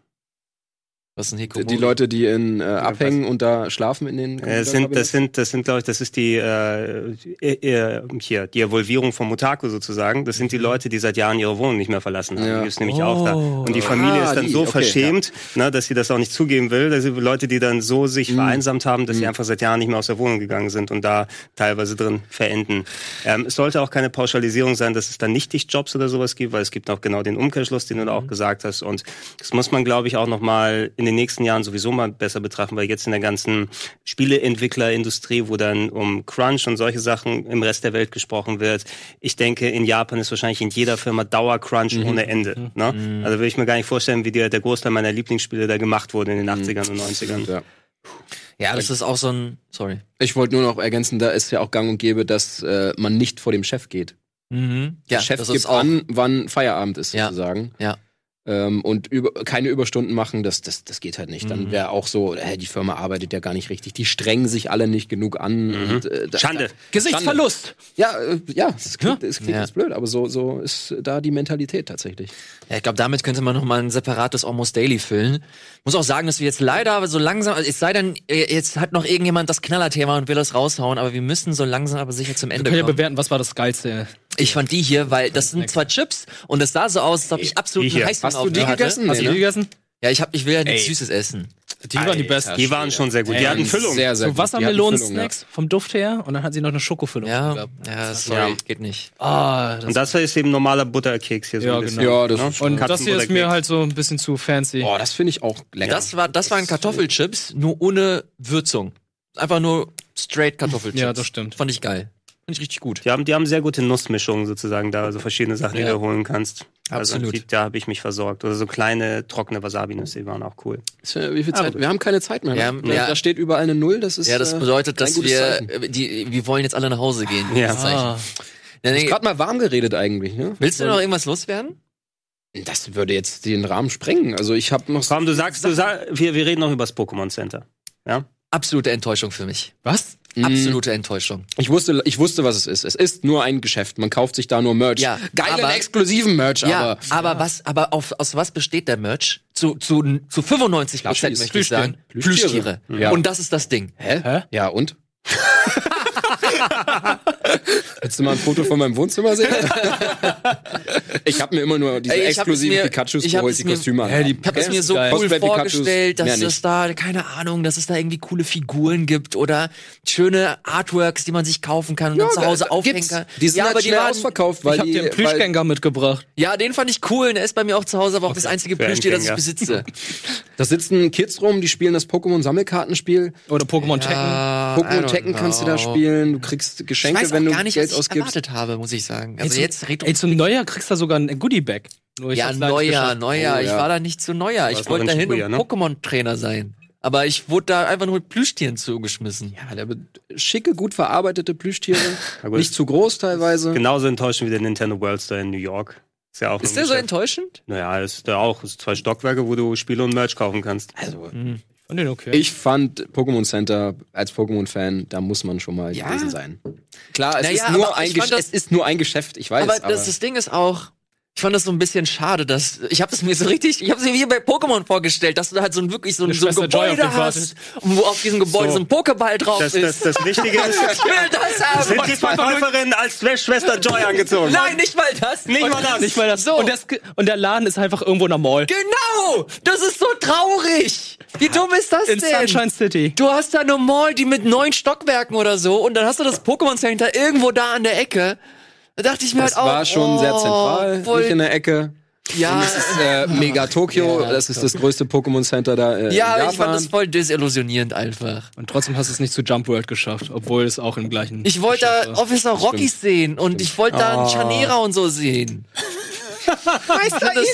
Was
Die,
Hikomori?
die Leute, die in äh, abhängen und da schlafen in den
Äh, Das sind, das sind, das sind, glaube ich, das ist die äh, äh, hier die Evolvierung vom Mutaku sozusagen. Das sind die Leute, die seit Jahren ihre Wohnung nicht mehr verlassen haben.
Ja.
Die ist nämlich auch da.
Oh.
Und die Familie
Ah,
ist dann
die,
so
okay,
verschämt, ne, dass sie das auch nicht zugeben will. Das sind Leute, die dann so sich
Mhm.
vereinsamt haben, dass sie einfach seit Jahren nicht mehr aus der Wohnung gegangen sind und da teilweise drin verenden. Ähm, es sollte auch keine Pauschalisierung sein, dass es dann nicht Jobs oder sowas gibt, weil es gibt auch genau den Umkehrschluss, den du da auch gesagt hast. Und das muss man, glaube ich, auch noch mal in den nächsten Jahren sowieso mal besser betrachten, weil jetzt in der ganzen Spieleentwicklerindustrie, wo dann um Crunch und solche Sachen im Rest der Welt gesprochen wird, ich denke, in Japan ist wahrscheinlich in jeder Firma Dauercrunch ohne Ende. Ne? Also will ich mir gar nicht vorstellen, wie der, der Großteil meiner Lieblingsspiele da gemacht wurde in den 80ern und 90ern.
Ja.
ja, das ist auch so ein. Sorry.
Ich wollte nur noch ergänzen, da ist ja auch gang und gäbe, dass äh, man nicht vor dem Chef geht.
Mhm. Ja,
Der Chef
das
gibt
ist auch.
an, wann Feierabend ist,
Ja.
sozusagen.
Ja.
Ähm, und über, keine Überstunden machen, das, das, das geht halt nicht. Dann
Mhm.
wäre auch so, äh, die Firma arbeitet ja gar nicht richtig. Die strengen sich alle nicht genug an. Und, äh, da,
Schande.
Gesichtsverlust.
Ja, äh, ja, es klingt, es klingt
Ja.
jetzt blöd, aber so, so ist da die Mentalität tatsächlich.
Ja, ich glaube, damit könnte man noch mal ein separates Almost Daily füllen. Muss auch sagen, dass wir jetzt leider aber so langsam, es sei denn, äh, jetzt hat noch irgendjemand das Knallerthema und will es raushauen, aber wir müssen so langsam aber sicher zum
Wir
Ende
können ja
kommen.
bewerten, was war das Geilste.
Ich fand die hier, weil das sind zwar Chips und es sah so aus, als ob ich absolut
hier.
Heißhunger
Hast du
auf
die gegessen?
Hast du die gegessen?
Ja, ich hab, ich will ja nichts
Ey.
Süßes essen.
Die waren die besten.
Die waren schon sehr gut. Die hatten Füllung.
Sehr, sehr
So Wassermelonen-Snacks vom Duft her und dann hat sie noch eine Schokofüllung.
Ja,
gehabt.
ja, sorry,
Ja.
geht nicht.
Ah, das
Und das ist eben normaler Butterkeks hier so
Ja,
ein bisschen.
genau.
Ja, das
ne?
ist
und das hier ist mir halt so ein bisschen zu fancy.
Boah, das finde ich auch lecker.
Das war, das waren Kartoffelchips, nur ohne Würzung. Einfach nur straight Kartoffelchips.
Ja, das stimmt.
Fand ich geil. Fand ich richtig gut.
Die haben, die haben sehr gute Nussmischungen sozusagen da, also verschiedene Sachen, die du holen kannst. Also
Absolut.
die, da habe ich mich versorgt. Oder so kleine trockene Wasabi-Nüsse, die waren auch cool.
Ja- Wie viel Zeit? Wir haben keine Zeit mehr.
Wir haben-
da,
ja.
da steht überall eine Null. Das ist
Ja, das
äh,
bedeutet, dass wir,
Zeichen.
äh, die, wir wollen jetzt alle nach Hause gehen.
Ja.
Ah.
Ja,
Du hast gerade mal warm geredet eigentlich, ne?
willst du noch irgendwas loswerden?
Das würde jetzt den Rahmen sprengen. Also ich habe noch.
Komm, du sagst, du sag, wir, wir reden noch über das Pokémon Center. Ja?
Absolute Enttäuschung für mich.
Was?
Mm,
Absolute Enttäuschung.
Ich wusste, ich wusste, was es ist. Es ist nur ein Geschäft. Man kauft sich da nur Merch.
Ja,
Geilen,
aber-
exklusiven Merch,
Ja,
aber.
aber was, aber auf, aus was besteht der Merch? Zu, zu, zu 95 Prozent möchte ich sagen.
Plüschtiere.
Plüschtiere.
Ja.
Und das ist das Ding.
Hä?
Hä?
Ja, und? (laughs) Willst du mal ein Foto von meinem Wohnzimmer sehen? ich habe mir immer nur diese
Ey,
exklusiven
mir-
Pikachus geholt, die
mir-
Kostüme
die-
Ich habe es mir so
Geil.
cool
Cosplay
vorgestellt, dass es da, keine Ahnung, dass es da irgendwie coole Figuren gibt oder schöne Artworks, die man sich kaufen kann und dann zu Hause aufhängen
gibt's.
kann.
Die sind
ja,
halt
aber die
schnell
waren,
ausverkauft, weil
ich hab
die,
dir einen
weil,
Plüschgänger mitgebracht.
ja, den fand ich cool. Der ist bei mir auch zu Hause, aber auch das einzige Plüschtier, das ich besitze. (laughs)
da sitzen Kids rum, die spielen das Pokémon-Sammelkartenspiel.
Oder Pokémon Tekken.
I
Pokémon Tekken kannst du da spielen. Du kriegst Geschenke, wenn
auch
du
gar nicht,
Geld
ich
ausgibst.
erwartet habe, muss ich sagen. Also jetzt red
Ey, zum Neujahr kriegst du sogar ein Goodie-Bag. Nur ich
Ja, Neujahr. Neujahr.
Oh,
Ich
ja.
war da nicht zu Neujahr. Ich wollte dahin und
ne?
Pokémon-Trainer sein. Aber ich wurde da einfach nur mit Plüschtieren zugeschmissen.
Ja, der schicke, gut verarbeitete Plüschtiere. (laughs) Nicht zu groß teilweise.
Genauso enttäuschend wie der Nintendo World Store in New York. Ist ja auch
Ist der so enttäuschend?
Naja, ist da auch. Ist zwei Stockwerke, wo du Spiele und Merch kaufen kannst.
Also,
Fand den okay.
ich fand Pokémon Center als Pokémon-Fan, da muss man schon mal
Ja.
gewesen sein. Klar, es,
Naja,
ist nur
aber
ein
fand
es ist nur ein Geschäft, ich weiß.
aber, das, das Ding ist auch, ich fand das so ein bisschen schade, dass ich habe es mir so richtig, ich habe es mir wie bei Pokémon vorgestellt, dass du da halt so ein wirklich so ein, so ein Gebäude hast, und wo auf diesem Gebäude so,
So.
ein Pokéball drauf
Das,
ist.
das, das Wichtige (laughs) ist,
ich will das haben.
sind die Verkäuferin als Schwester Joy angezogen.
Nein, nicht mal das.
Nicht mal das.
Nicht mal das.
So.
Und, das, und der Laden ist einfach irgendwo in der Mall.
Genau! Das ist so traurig! Wie dumm ist das
In
denn?
Sunshine City.
Du hast da eine Mall, die mit neun Stockwerken oder so, und dann hast du das Pokémon Center irgendwo da an der Ecke. Da dachte ich mir
das
halt auch.
war schon
oh,
sehr zentral,
voll,
nicht in der Ecke.
ja,
Das ist äh, Mega Tokio,
Ja,
das ist das größte Pokémon Center da äh,
ja,
in
aber ich fand das
Japan.
voll desillusionierend einfach.
Und trotzdem hast du es nicht zu Jump World geschafft, obwohl es auch im gleichen.
Ich wollte da. Officer Rockies sehen und ich wollte da einen
Oh.
Chanera und so sehen. Meister das,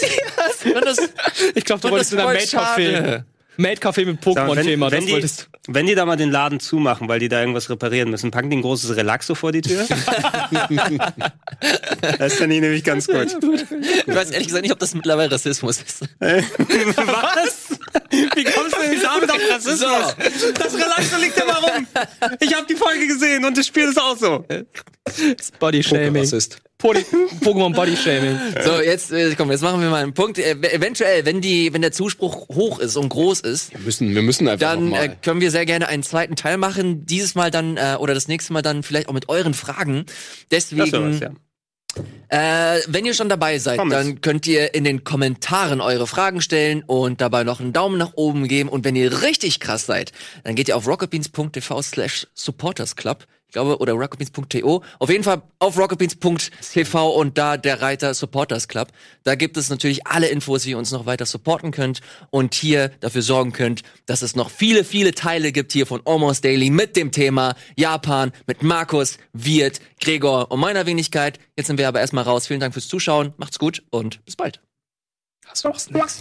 das, das,
Ich glaube, du
das
wolltest in einem
voll
Maid-Café.
Schade.
Maid-Café mit Pokémon-Thema.
wenn, wenn,
Das
die,
wolltest
wenn die da mal den Laden zumachen, weil die da irgendwas reparieren müssen, packen die ein großes Relaxo vor die Tür? (laughs) das ist dann nämlich ganz gut.
Ich weiß ehrlich gesagt nicht, ob das mittlerweile Rassismus ist. (laughs)
Was? Wie kommst du denn damit auf Rassismus? Das Relaxo liegt immer rum. Ich habe die Folge gesehen und das Spiel ist auch so.
Body-Shaming. Pokémon Body-Shaming. (laughs)
So, jetzt, äh, komm, jetzt machen wir mal einen Punkt. Äh, eventuell, wenn die, wenn der Zuspruch hoch ist und groß ist,
Wir müssen, wir müssen einfach
dann
noch
äh,
mal.
können wir sehr gerne einen zweiten Teil machen. Dieses Mal dann äh, oder das nächste Mal dann vielleicht auch mit euren Fragen. Deswegen, äh, wenn ihr schon dabei seid,
Thomas.
dann könnt ihr in den Kommentaren eure Fragen stellen und dabei noch einen Daumen nach oben geben. Und wenn ihr richtig krass seid, dann geht ihr auf rocketbeans.tv slash supportersclub. Ich glaube, oder rocketbeans.to. Auf jeden Fall auf rocketbeans.tv und da der Reiter Supporters Club. Da gibt es natürlich alle Infos, wie ihr uns noch weiter supporten könnt und hier dafür sorgen könnt, dass es noch viele, viele Teile gibt hier von Almost Daily mit dem Thema Japan, mit Markus, Wirt, Gregor und meiner Wenigkeit. Jetzt sind wir aber erstmal raus. Vielen Dank fürs Zuschauen. Macht's gut und bis bald.
Hast du noch Snacks?